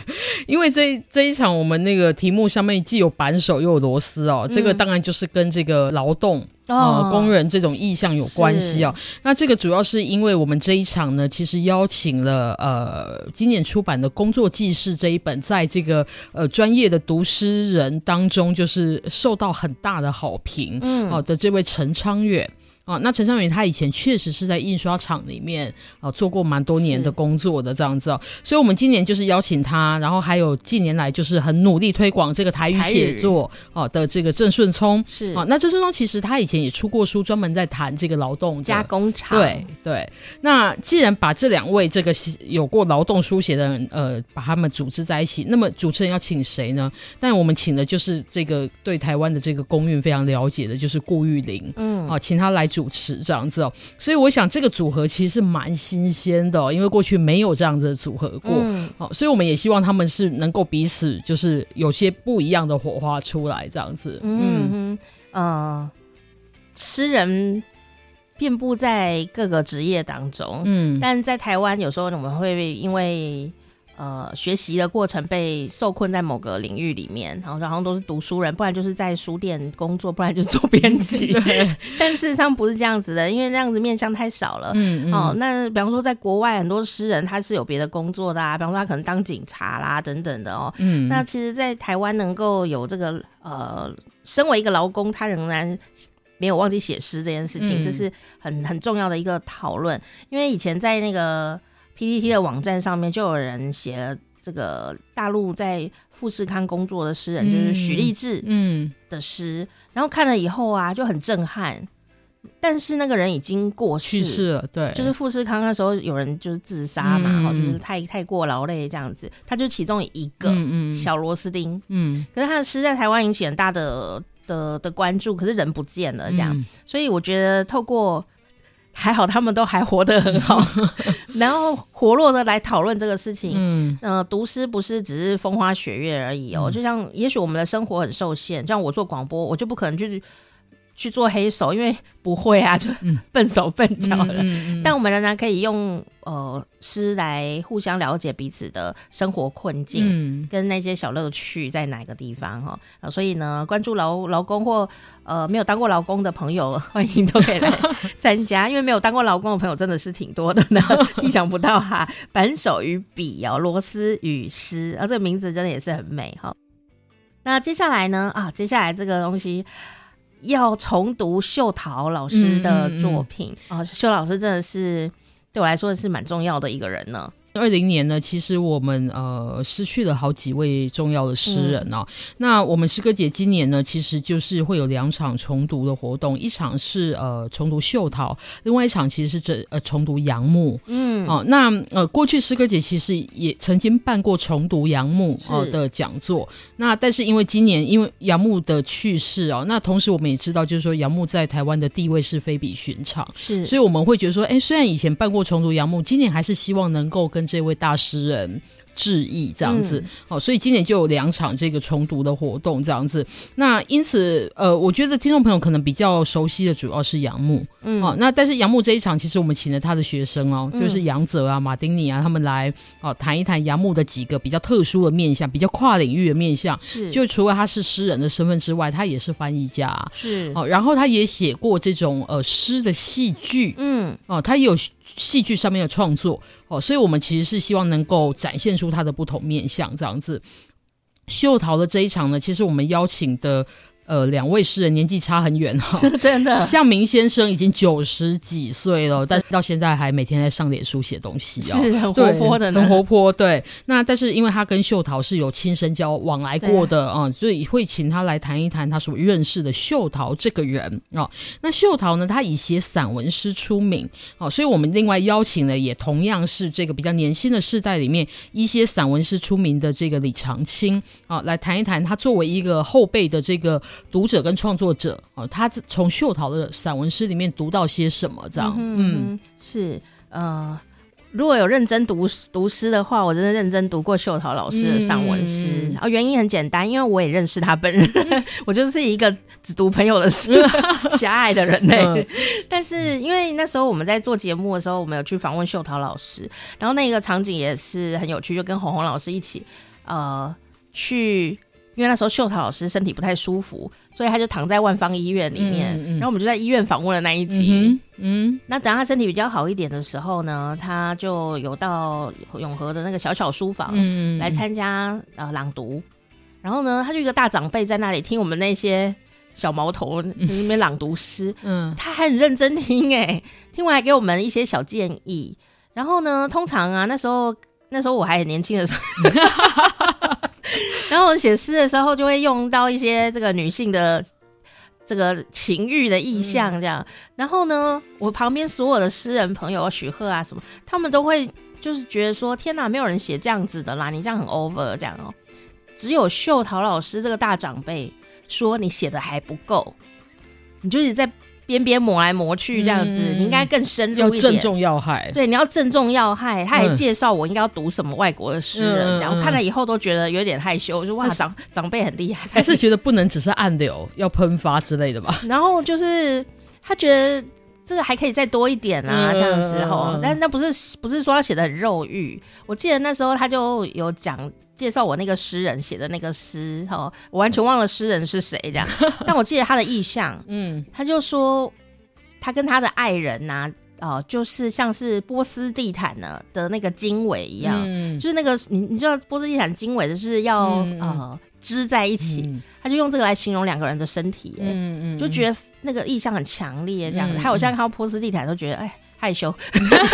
因为这这一场我们那个题目上面既有扳手又有螺丝哦，嗯、这个当然就是跟这个劳动。呃，工人这种意向有关系哦。那这个主要是因为我们这一场呢，其实邀请了呃，今年出版的《工作记事》这一本，在这个呃专业的读诗人当中，就是受到很大的好评，嗯，好的这位陈昌远。啊，那陈尚宇他以前确实是在印刷厂里面啊做过蛮多年的工作的这样子哦，所以我们今年就是邀请他，然后还有近年来就是很努力推广这个台语写作哦的这个郑顺聪是啊，那郑顺聪其实他以前也出过书，专门在谈这个劳动加工厂，对对。那既然把这两位这个有过劳动书写的人呃把他们组织在一起，那么主持人要请谁呢？但我们请的就是这个对台湾的这个公运非常了解的，就是顾玉玲，嗯啊，请他来。主持这样子哦，所以我想这个组合其实是蛮新鲜的哦，因为过去没有这样子的组合过，嗯，好，所以我们也希望他们是能够彼此就是有些不一样的火花出来这样子，嗯。嗯。呃，诗人遍布在各个职业当中，嗯，但在台湾有时候我们会因为。呃，学习的过程被受困在某个领域里面，然后然后都是读书人，不然就是在书店工作，不然就做编辑。对，但事实上不是这样子的，因为那样子面向太少了。嗯嗯。哦，那比方说，在国外很多诗人他是有别的工作的啊，比方说他可能当警察啦等等的哦。嗯。那其实，在台湾能够有这个呃，身为一个劳工，他仍然没有忘记写诗这件事情，嗯、这是很很重要的一个讨论。因为以前在那个。PTT 的网站上面就有人写了这个大陆在富士康工作的诗人，嗯、就是许立志嗯。的诗，嗯、然后看了以后啊就很震撼，但是那个人已经过世。去世了，对，就是富士康那时候有人就是自杀嘛，然后、嗯、就是太太过劳累这样子，他就其中一个小螺丝钉，嗯，可是他的诗在台湾引起很大的的的关注，可是人不见了这样，嗯、所以我觉得透过。还好他们都还活得很好，然后活络的来讨论这个事情。嗯，呃，读诗不是只是风花雪月而已哦，嗯、就像也许我们的生活很受限，像我做广播，我就不可能去。去做黑手，因为不会啊，就 笨手笨脚的。但我们仍然可以用呃诗来互相了解彼此的生活困境，嗯、跟那些小乐趣在哪个地方哈、呃。所以呢，关注劳劳工或呃没有当过劳工的朋友，欢迎都可以来 参加。因为没有当过劳工的朋友真的是挺多的呢，意想不到哈。扳手与笔哦，螺丝与诗，啊，这个名字真的也是很美哈。那接下来呢啊，接下来这个东西。要重读秀桃老师的作品啊、嗯嗯嗯哦！秀老师真的是对我来说是蛮重要的一个人呢。二零年呢，其实我们呃失去了好几位重要的诗人哦。嗯、那我们诗歌节今年呢，其实就是会有两场重读的活动，一场是呃重读秀桃，另外一场其实是这呃重读杨牧。嗯，哦，那呃过去诗歌节其实也曾经办过重读杨牧呃的讲座。那但是因为今年因为杨牧的去世哦，那同时我们也知道，就是说杨牧在台湾的地位是非比寻常，是，所以我们会觉得说，哎，虽然以前办过重读杨牧，今年还是希望能够跟这位大诗人致意这样子，好、嗯。哦，所以今年就有两场这个重读的活动这样子。那因此，呃，我觉得听众朋友可能比较熟悉的主要是杨牧，嗯，好、哦，那但是杨牧这一场，其实我们请了他的学生哦，嗯、就是杨泽啊、马丁尼啊，他们来哦谈一谈杨牧的几个比较特殊的面相，比较跨领域的面相。是，就除了他是诗人的身份之外，他也是翻译家，是，哦，然后他也写过这种呃诗的戏剧，嗯，哦，他也有戏剧上面的创作，哦，所以我们其实是希望能够展现出他的不同面相，这样子。秀桃的这一场呢，其实我们邀请的。呃，两位诗人年纪差很远哈，真的。向明先生已经九十几岁了，但是到现在还每天在上脸书写东西哦，是很活泼的，很活泼。对，那但是因为他跟秀桃是有亲身交往来过的啊、嗯，所以会请他来谈一谈他所认识的秀桃这个人哦。那秀桃呢，他以写散文诗出名哦，所以我们另外邀请了也同样是这个比较年轻的世代里面一些散文诗出名的这个李长青啊、哦，来谈一谈他作为一个后辈的这个。读者跟创作者啊，他从秀桃的散文诗里面读到些什么？这样，嗯，嗯是呃，如果有认真读读诗的话，我真的认真读过秀桃老师的散文诗。啊、嗯，原因很简单，因为我也认识他本人，嗯、我就是一个只读朋友的诗 狭隘的人类。嗯、但是因为那时候我们在做节目的时候，我们有去访问秀桃老师，然后那个场景也是很有趣，就跟红红老师一起呃去。因为那时候秀桃老师身体不太舒服，所以他就躺在万方医院里面。嗯嗯、然后我们就在医院访问了那一集。嗯，嗯那等他身体比较好一点的时候呢，他就有到永和的那个小小书房来参加、嗯、呃朗读。然后呢，他就一个大长辈在那里听我们那些小毛头在那边朗读诗。嗯，他还很认真听哎，听完还给我们一些小建议。然后呢，通常啊那时候那时候我还很年轻的时候。然后我写诗的时候，就会用到一些这个女性的这个情欲的意象，这样。然后呢，我旁边所有的诗人朋友，许贺啊什么，他们都会就是觉得说：“天哪，没有人写这样子的啦，你这样很 over 这样哦。”只有秀陶老师这个大长辈说：“你写的还不够，你就是在。”边边抹来抹去这样子，嗯、你应该更深入一点。要正中要害。对，你要正中要害。他还介绍我应该要读什么外国的诗人，然后、嗯、看了以后都觉得有点害羞，我说哇，长长辈很厉害。还是觉得不能只是暗流，要喷发之类的吧？然后就是他觉得这个还可以再多一点啊，嗯、这样子吼。但那不是不是说他写的很肉欲。我记得那时候他就有讲。介绍我那个诗人写的那个诗，哦，我完全忘了诗人是谁这样，但我记得他的意象，嗯，他就说他跟他的爱人呐、啊，哦、呃，就是像是波斯地毯呢的那个经纬一样，嗯、就是那个你你知道波斯地毯经纬的是要、嗯、呃织在一起，嗯、他就用这个来形容两个人的身体，嗯嗯，就觉得那个意象很强烈这样。子，还有、嗯、现在看到波斯地毯都觉得哎。害羞，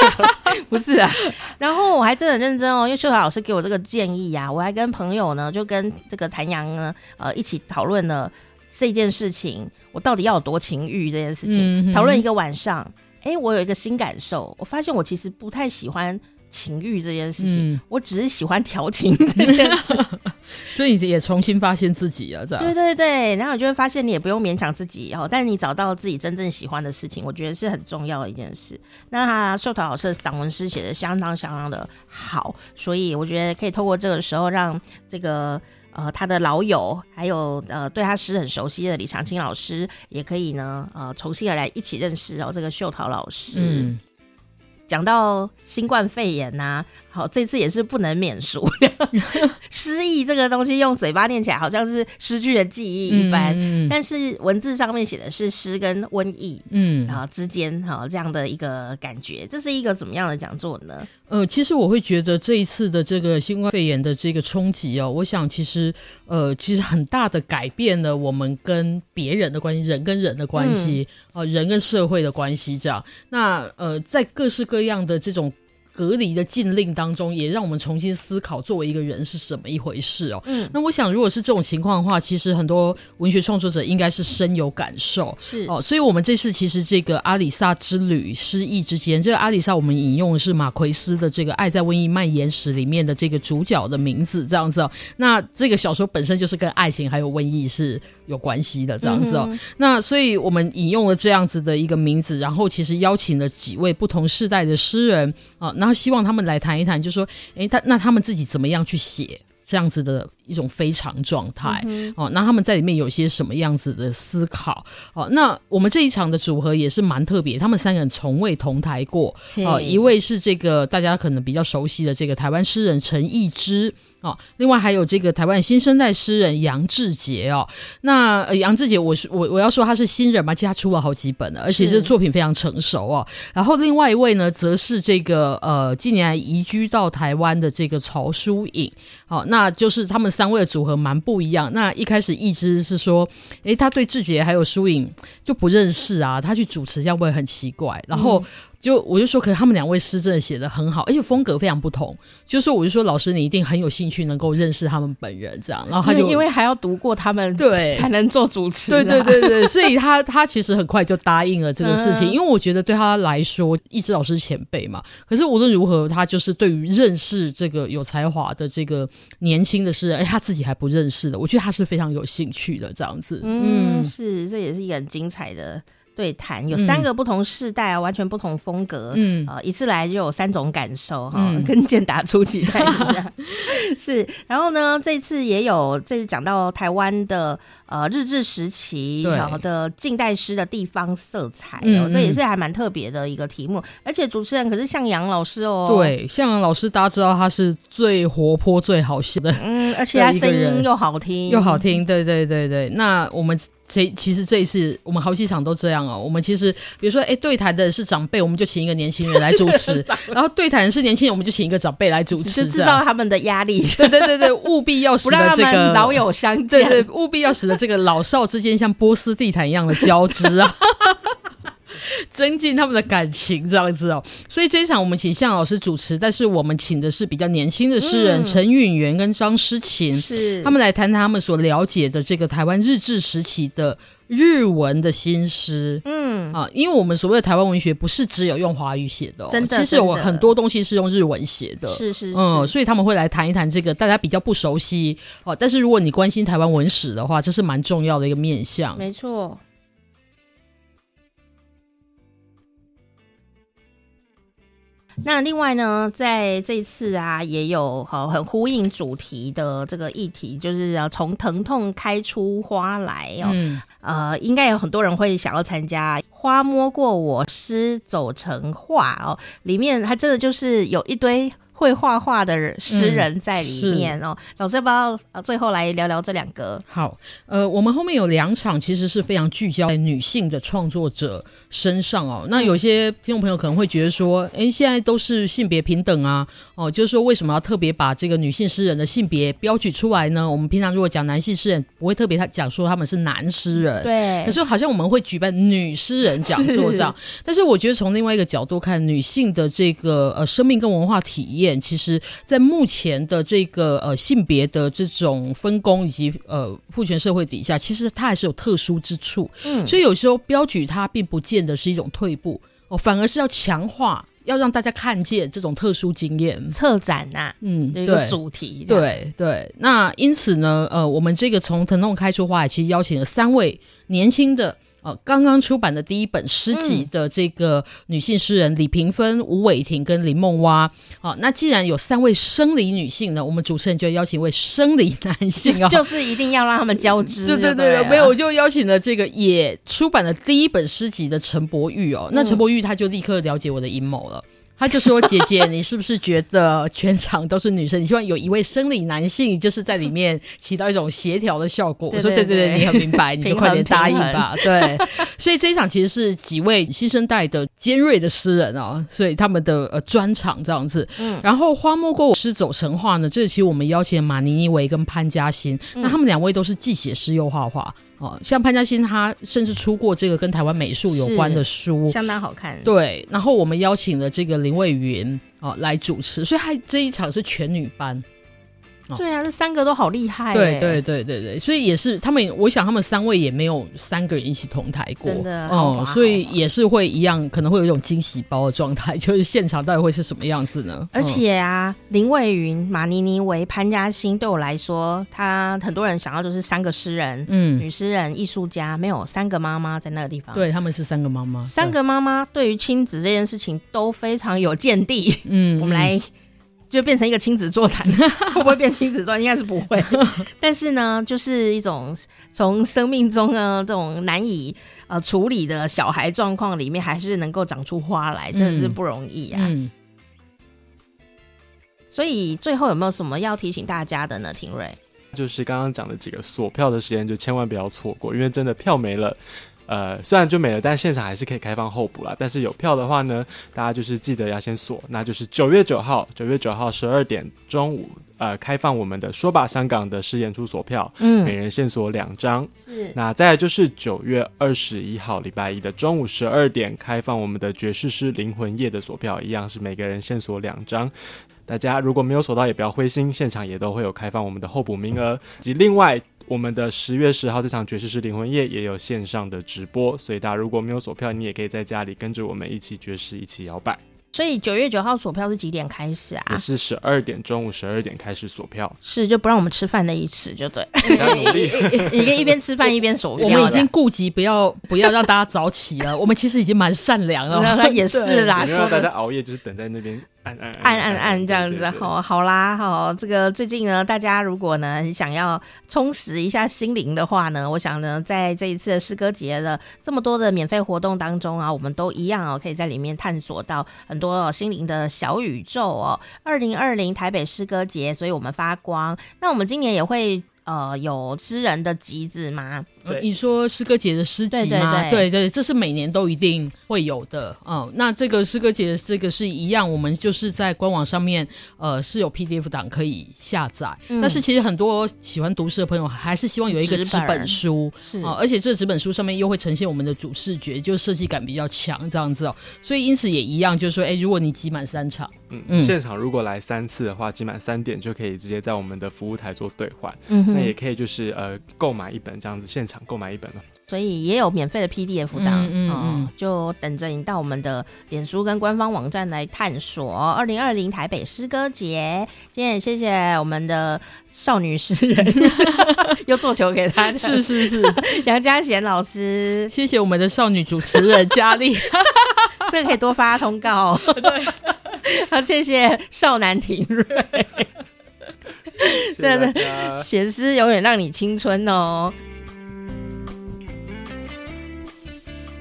不是啊。然后我还真的很认真哦，因为秀华老师给我这个建议呀、啊，我还跟朋友呢，就跟这个谭阳呢，呃，一起讨论了这件事情，我到底要有多情欲这件事情，讨论、一个晚上。哎，我有一个新感受，我发现我其实不太喜欢。情欲这件事情，嗯、我只是喜欢调情 这件事，所以你也重新发现自己啊，这样对对对，然后你就会发现你也不用勉强自己哦，但是你找到自己真正喜欢的事情，我觉得是很重要的一件事。那他秀桃老师的散文诗写的相当相当的好，所以我觉得可以透过这个时候让这个呃他的老友，还有呃对他诗很熟悉的李长青老师，也可以呢呃重新的来一起认识哦这个秀桃老师。嗯。讲到新冠肺炎呐、好，这次也是不能免俗。诗意这个东西用嘴巴念起来好像是失去的记忆一般，嗯、但是文字上面写的是诗跟瘟疫，嗯，然后之间哈这样的一个感觉，这是一个怎么样的讲座呢？呃，其实我会觉得这一次的这个新冠肺炎的这个冲击哦，我想其实呃，其实很大的改变了我们跟别人的关系，人跟人的关系，哦、嗯呃，人跟社会的关系这样。那呃，在各式各样的这种。隔离的禁令当中，也让我们重新思考作为一个人是什么一回事哦。嗯，那我想，如果是这种情况的话，其实很多文学创作者应该是深有感受。是哦，所以我们这次其实这个阿里萨之旅，失意之间，这个阿里萨我们引用的是马奎斯的这个《爱在瘟疫蔓延时》里面的这个主角的名字，这样子哦。那这个小说本身就是跟爱情还有瘟疫是有关系的，这样子哦。嗯、那所以我们引用了这样子的一个名字，然后其实邀请了几位不同世代的诗人啊，那。然后希望他们来谈一谈，就说，诶，他那他们自己怎么样去写这样子的一种非常状态？嗯、哦，那他们在里面有些什么样子的思考？哦，那我们这一场的组合也是蛮特别，他们三个人从未同台过。哦，一位是这个大家可能比较熟悉的这个台湾诗人陈逸之。哦，另外还有这个台湾新生代诗人杨志杰哦，那呃杨志杰，我是我我要说他是新人嘛，其实他出了好几本了，而且这作品非常成熟哦。然后另外一位呢，则是这个呃近年来移居到台湾的这个曹淑颖。好，那就是他们三位的组合蛮不一样。那一开始一直是说，诶，他对志杰还有书颖就不认识啊，他去主持这样会很奇怪。然后。嗯就我就说，可是他们两位诗真的写的很好，而且风格非常不同。就是我就说，老师你一定很有兴趣能够认识他们本人，这样。然后他就因为还要读过他们，对，才能做主持。对对对对，所以他他其实很快就答应了这个事情，嗯、因为我觉得对他来说，一直老师前辈嘛。可是无论如何，他就是对于认识这个有才华的这个年轻的诗人，哎，他自己还不认识的，我觉得他是非常有兴趣的这样子。嗯，嗯是，这也是一个很精彩的。对谈有三个不同世代啊，嗯、完全不同风格，嗯啊、呃，一次来就有三种感受哈，嗯、跟健达出奇态一下。是，然后呢，这次也有这次讲到台湾的呃日治时期然后的近代诗的地方色彩哦，嗯、这也是还蛮特别的一个题目。而且主持人可是向阳老师哦，对，向阳老师大家知道他是最活泼、最好笑的，嗯，而且他声音又好听，又好听，对对对对。那我们。这其实这一次我们好几场都这样哦。我们其实比如说，哎，对台的是长辈，我们就请一个年轻人来主持；然后对台的是年轻人，我们就请一个长辈来主持，就知道他们的压力。对对对对，务必要使得 这个老友相见，对对，务必要使得这个老少之间像波斯地毯一样的交织啊。增进他们的感情，这样子哦。所以这一场我们请向老师主持，但是我们请的是比较年轻的诗人陈允元跟张诗琴，是他们来谈谈他们所了解的这个台湾日治时期的日文的新诗。嗯啊，因为我们所谓的台湾文学不是只有用华语写的，真的，其实有很多东西是用日文写的。是是是，嗯，所以他们会来谈一谈这个大家比较不熟悉哦。但是如果你关心台湾文史的话，这是蛮重要的一个面向。没错。那另外呢，在这次啊，也有好很呼应主题的这个议题，就是要从疼痛开出花来哦。嗯、呃，应该有很多人会想要参加《花摸过我，诗走成画》哦，里面它真的就是有一堆。会画画的诗人在里面哦，老师要不要最后来聊聊这两个？好，呃，我们后面有两场，其实是非常聚焦在女性的创作者身上哦。那有些听众朋友可能会觉得说，哎，现在都是性别平等啊，哦，就是说为什么要特别把这个女性诗人的性别标举出来呢？我们平常如果讲男性诗人，不会特别他讲说他们是男诗人，对。可是好像我们会举办女诗人讲座这样，但是我觉得从另外一个角度看，女性的这个呃生命跟文化体验。其实，在目前的这个呃性别的这种分工以及呃父权社会底下，其实它还是有特殊之处。嗯，所以有时候标举它，并不见得是一种退步哦，反而是要强化，要让大家看见这种特殊经验。策展呐、啊，嗯，一个主题。对对，那因此呢，呃，我们这个从疼痛开出花，其实邀请了三位年轻的。呃，刚刚出版的第一本诗集的这个女性诗人李平芬、吴伟婷跟林梦蛙。好，那既然有三位生理女性呢，我们主持人就邀请一位生理男性啊，就是一定要让他们交织。对对对，没有，我就邀请了这个也出版了第一本诗集的陈柏玉哦。那陈柏玉他就立刻了解我的阴谋了。他就说：“姐姐，你是不是觉得全场都是女生？你希望有一位生理男性，就是在里面起到一种协调的效果？”我说：“对对对，你很明白，你就快点答应吧。”对，所以这一场其实是几位新生代的尖锐的诗人啊，所以他们的呃专场这样子。嗯，然后花摸过诗走成画呢，这其实我们邀请马尼尼维跟潘嘉欣，嗯、那他们两位都是既写诗又画画。哦，像潘嘉欣，他甚至出过这个跟台湾美术有关的书，相当好看。对，然后我们邀请了这个林蔚云哦来主持，所以他这一场是全女班。对啊，这三个都好厉害。对对对对对，所以也是他们，我想他们三位也没有三个人一起同台过，真的哦，所以也是会一样，可能会有一种惊喜包的状态，就是现场到底会是什么样子呢？而且啊，林蔚云、马妮妮为、潘嘉欣，对我来说，他很多人想要就是三个诗人，嗯，女诗人、艺术家，没有三个妈妈在那个地方。对，他们是三个妈妈，三个妈妈对于亲子这件事情都非常有见地。嗯，我们来。就变成一个亲子座谈，会不会变亲子座？应该是不会。但是呢，就是一种从生命中呢这种难以呃处理的小孩状况里面，还是能够长出花来，真的是不容易啊。嗯嗯、所以最后有没有什么要提醒大家的呢？廷瑞，就是刚刚讲的几个锁票的时间，就千万不要错过，因为真的票没了。呃，虽然就没了，但现场还是可以开放候补啦。但是有票的话呢，大家就是记得要先锁，那就是九月九号，九月九号十二点中午，呃，开放我们的说吧香港的试演出锁票，嗯，每人限锁两张。是，那再来就是九月二十一号礼拜一的中午十二点，开放我们的爵士诗灵魂夜的锁票，一样是每个人限锁两张。大家如果没有锁到，也不要灰心，现场也都会有开放我们的候补名额，以及另外。我们的十月十号这场爵士是灵魂夜也有线上的直播，所以大家如果没有锁票，你也可以在家里跟着我们一起爵士，一起摇摆。所以九月九号锁票是几点开始啊？也是十二点，中午十二点开始锁票。是就不让我们吃饭那一次就对。你努力，你可以一边吃饭一边锁票。我们已经顾及不要不要让大家早起了，我们其实已经蛮善良了。也是啦，说让大家熬夜就是等在那边。按按按按按这样子，好好啦，好，这个最近呢，大家如果呢想要充实一下心灵的话呢，我想呢，在这一次的诗歌节的这么多的免费活动当中啊，我们都一样哦，可以在里面探索到很多心灵的小宇宙哦。二零二零台北诗歌节，所以我们发光。那我们今年也会呃有诗人的集子吗？对你说诗歌节的诗集吗？对对，对对，这是每年都一定会有的。嗯，那这个诗歌节的这个是一样，我们就是在官网上面，呃，是有 PDF 档可以下载。嗯、但是其实很多喜欢读诗的朋友还是希望有一个纸本书，是啊、呃，而且这纸本书上面又会呈现我们的主视觉，就设计感比较强，这样子哦。所以因此也一样，就是说，哎，如果你集满三场，嗯，嗯现场如果来三次的话，集满三点就可以直接在我们的服务台做兑换。嗯，那也可以就是呃购买一本这样子现场。购买一本了，所以也有免费的 PDF 档，嗯，嗯，嗯，就等着你到我们的脸书跟官方网站来探索。二零二零台北诗歌节，今天也谢谢我们的少女诗人，又做球给他，是是是，杨家贤老师，谢谢我们的少女主持人佳丽，这个可以多发通告，对，好，谢谢少男廷瑞。真的，写诗永远让你青春哦。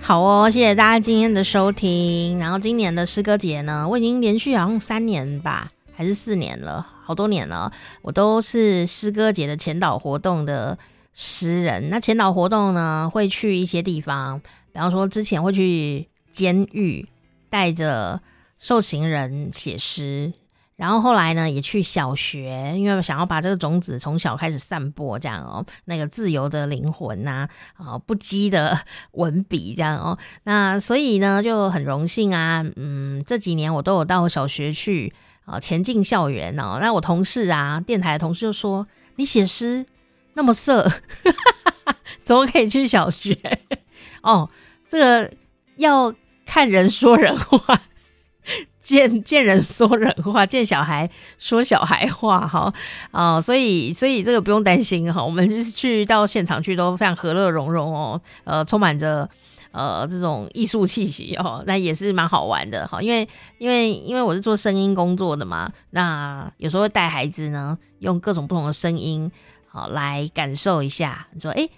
好哦，谢谢大家今天的收听。然后今年的诗歌节呢，我已经连续好像三年吧，还是四年了，好多年了，我都是诗歌节的前导活动的诗人。那前导活动呢，会去一些地方，比方说之前会去监狱，带着受刑人写诗。然后后来呢，也去小学，因为想要把这个种子从小开始散播，这样哦，那个自由的灵魂呐，啊，不羁的文笔这样哦，那所以呢，就很荣幸啊，嗯，这几年我都有到小学去啊，前进校园哦。那我同事啊，电台的同事就说：“你写诗那么色，怎么可以去小学？”哦，这个要看人说人话。见见人说人话，见小孩说小孩话，哈啊、所以所以这个不用担心哈，我们就是去到现场去都非常和乐融融哦，呃，充满着呃这种艺术气息哦，那也是蛮好玩的哈，因为因为因为我是做声音工作的嘛，那有时候会带孩子呢，用各种不同的声音好来感受一下，你说诶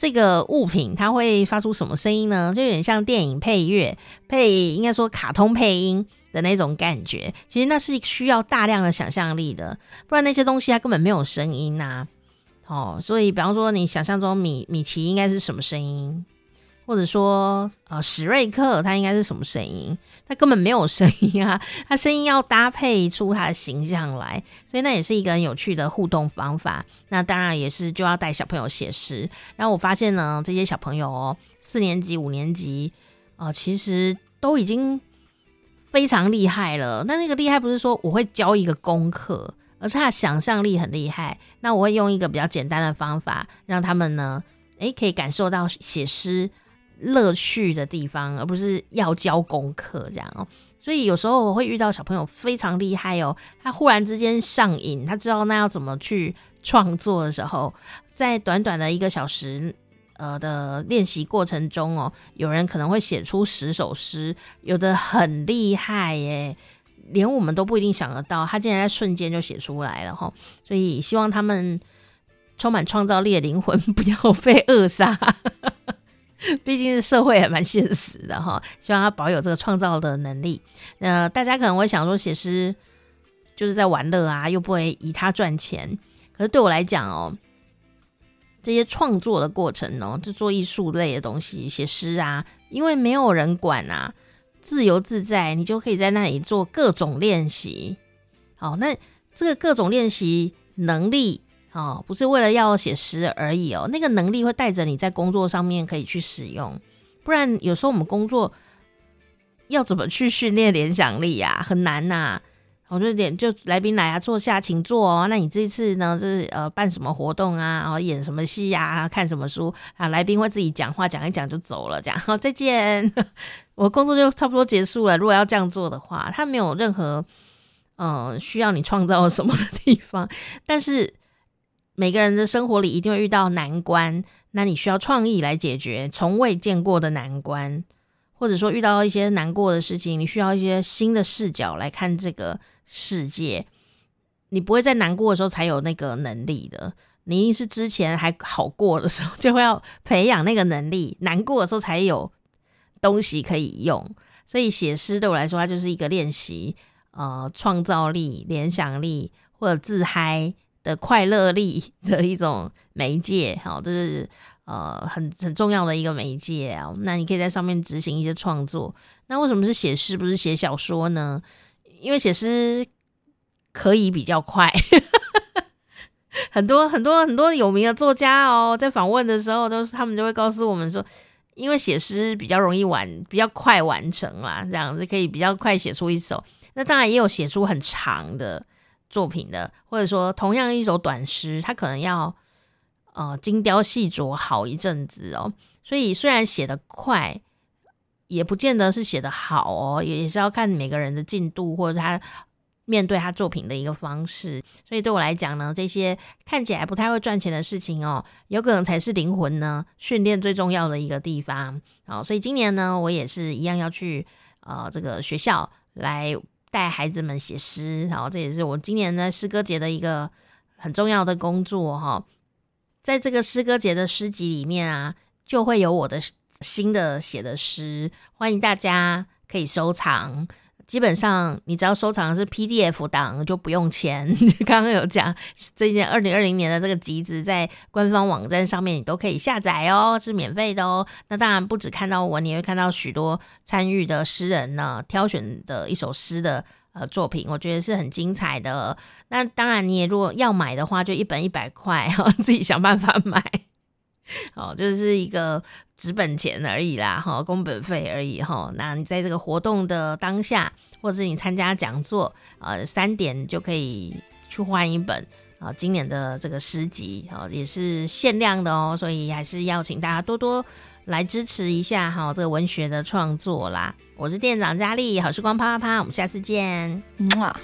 这个物品它会发出什么声音呢？就有点像电影配乐配，应该说卡通配音的那种感觉。其实那是需要大量的想象力的，不然那些东西它根本没有声音呐、哦，所以比方说你想象中米米奇应该是什么声音？或者说，呃，史瑞克他应该是什么声音？他根本没有声音啊，他声音要搭配出他的形象来，所以那也是一个很有趣的互动方法。那当然也是就要带小朋友写诗。然后我发现呢，这些小朋友哦，四年级、五年级，呃，其实都已经非常厉害了。那那个厉害不是说我会教一个功课，而是他想象力很厉害。那我会用一个比较简单的方法，让他们呢，诶，可以感受到写诗乐趣的地方，而不是要交功课这样哦。所以有时候我会遇到小朋友非常厉害哦，他忽然之间上瘾，他知道那要怎么去创作的时候，在短短的一个小时呃的练习过程中哦，有人可能会写出十首诗，有的很厉害耶，连我们都不一定想得到，他竟然在瞬间就写出来了哈。所以希望他们充满创造力的灵魂 不要被扼杀。毕竟是社会还蛮现实的哈，希望他保有这个创造的能力。呃，大家可能会想说，写诗就是在玩乐啊，又不会以他赚钱。可是对我来讲哦，这些创作的过程哦，就做艺术类的东西，写诗啊，因为没有人管啊，自由自在，你就可以在那里做各种练习。好，那这个各种练习能力。哦，不是为了要写诗而已哦，那个能力会带着你在工作上面可以去使用，不然有时候我们工作要怎么去训练联想力呀？很难呐。我就点就来宾来啊，坐下请坐哦。那你这次呢，是呃办什么活动啊？然后演什么戏呀？看什么书啊？来宾会自己讲话讲一讲就走了，这样好再见，我工作就差不多结束了。如果要这样做的话，他没有任何嗯、需要你创造什么的地方，但是。每个人的生活里一定会遇到难关，那你需要创意来解决从未见过的难关，或者说遇到一些难过的事情，你需要一些新的视角来看这个世界。你不会在难过的时候才有那个能力的，你一定是之前还好过的时候就会要培养那个能力，难过的时候才有东西可以用。所以写诗对我来说，它就是一个练习，呃，创造力、联想力或者自嗨。的快乐力 的一种媒介，好，这是呃很很重要的一个媒介啊。那你可以在上面执行一些创作。那为什么是写诗，不是写小说呢？因为写诗可以比较快。很多很多很多有名的作家哦，在访问的时候，都是他们就会告诉我们说，因为写诗比较容易完，比较快完成啦，这样子可以比较快写出一首。那当然也有写出很长的。作品的，或者说同样一首短诗，它可能要呃精雕细琢好一阵子哦。所以虽然写得快，也不见得是写得好哦，也是要看每个人的进度或者他面对他作品的一个方式。所以对我来讲呢，这些看起来不太会赚钱的事情哦，有可能才是灵魂呢训练最重要的一个地方。好，所以今年呢，我也是一样要去呃这个学校来。带孩子们写诗，然后这也是我今年呢诗歌节的一个很重要的工作哈。在这个诗歌节的诗集里面啊，就会有我的新的写的诗，欢迎大家可以收藏。基本上，你只要收藏的是 PDF 档，就不用钱。刚刚有讲，这件二零二零年的这个集子在官方网站上面你都可以下载哦，是免费的哦。那当然不只看到我，你会看到许多参与的诗人呢，挑选的一首诗的呃作品，我觉得是很精彩的。那当然，你也如果要买的话，就一本一百块，自己想办法买。哦，就是一个纸本钱而已啦，哈，工本费而已，哈。那你在这个活动的当下，或者是你参加讲座，呃，三点就可以去换一本啊，今年的这个诗集，啊，也是限量的哦，所以还是邀请大家多多来支持一下哈，这个文学的创作啦。我是店长佳丽，好时光啪啪啪，我们下次见，嗯啊。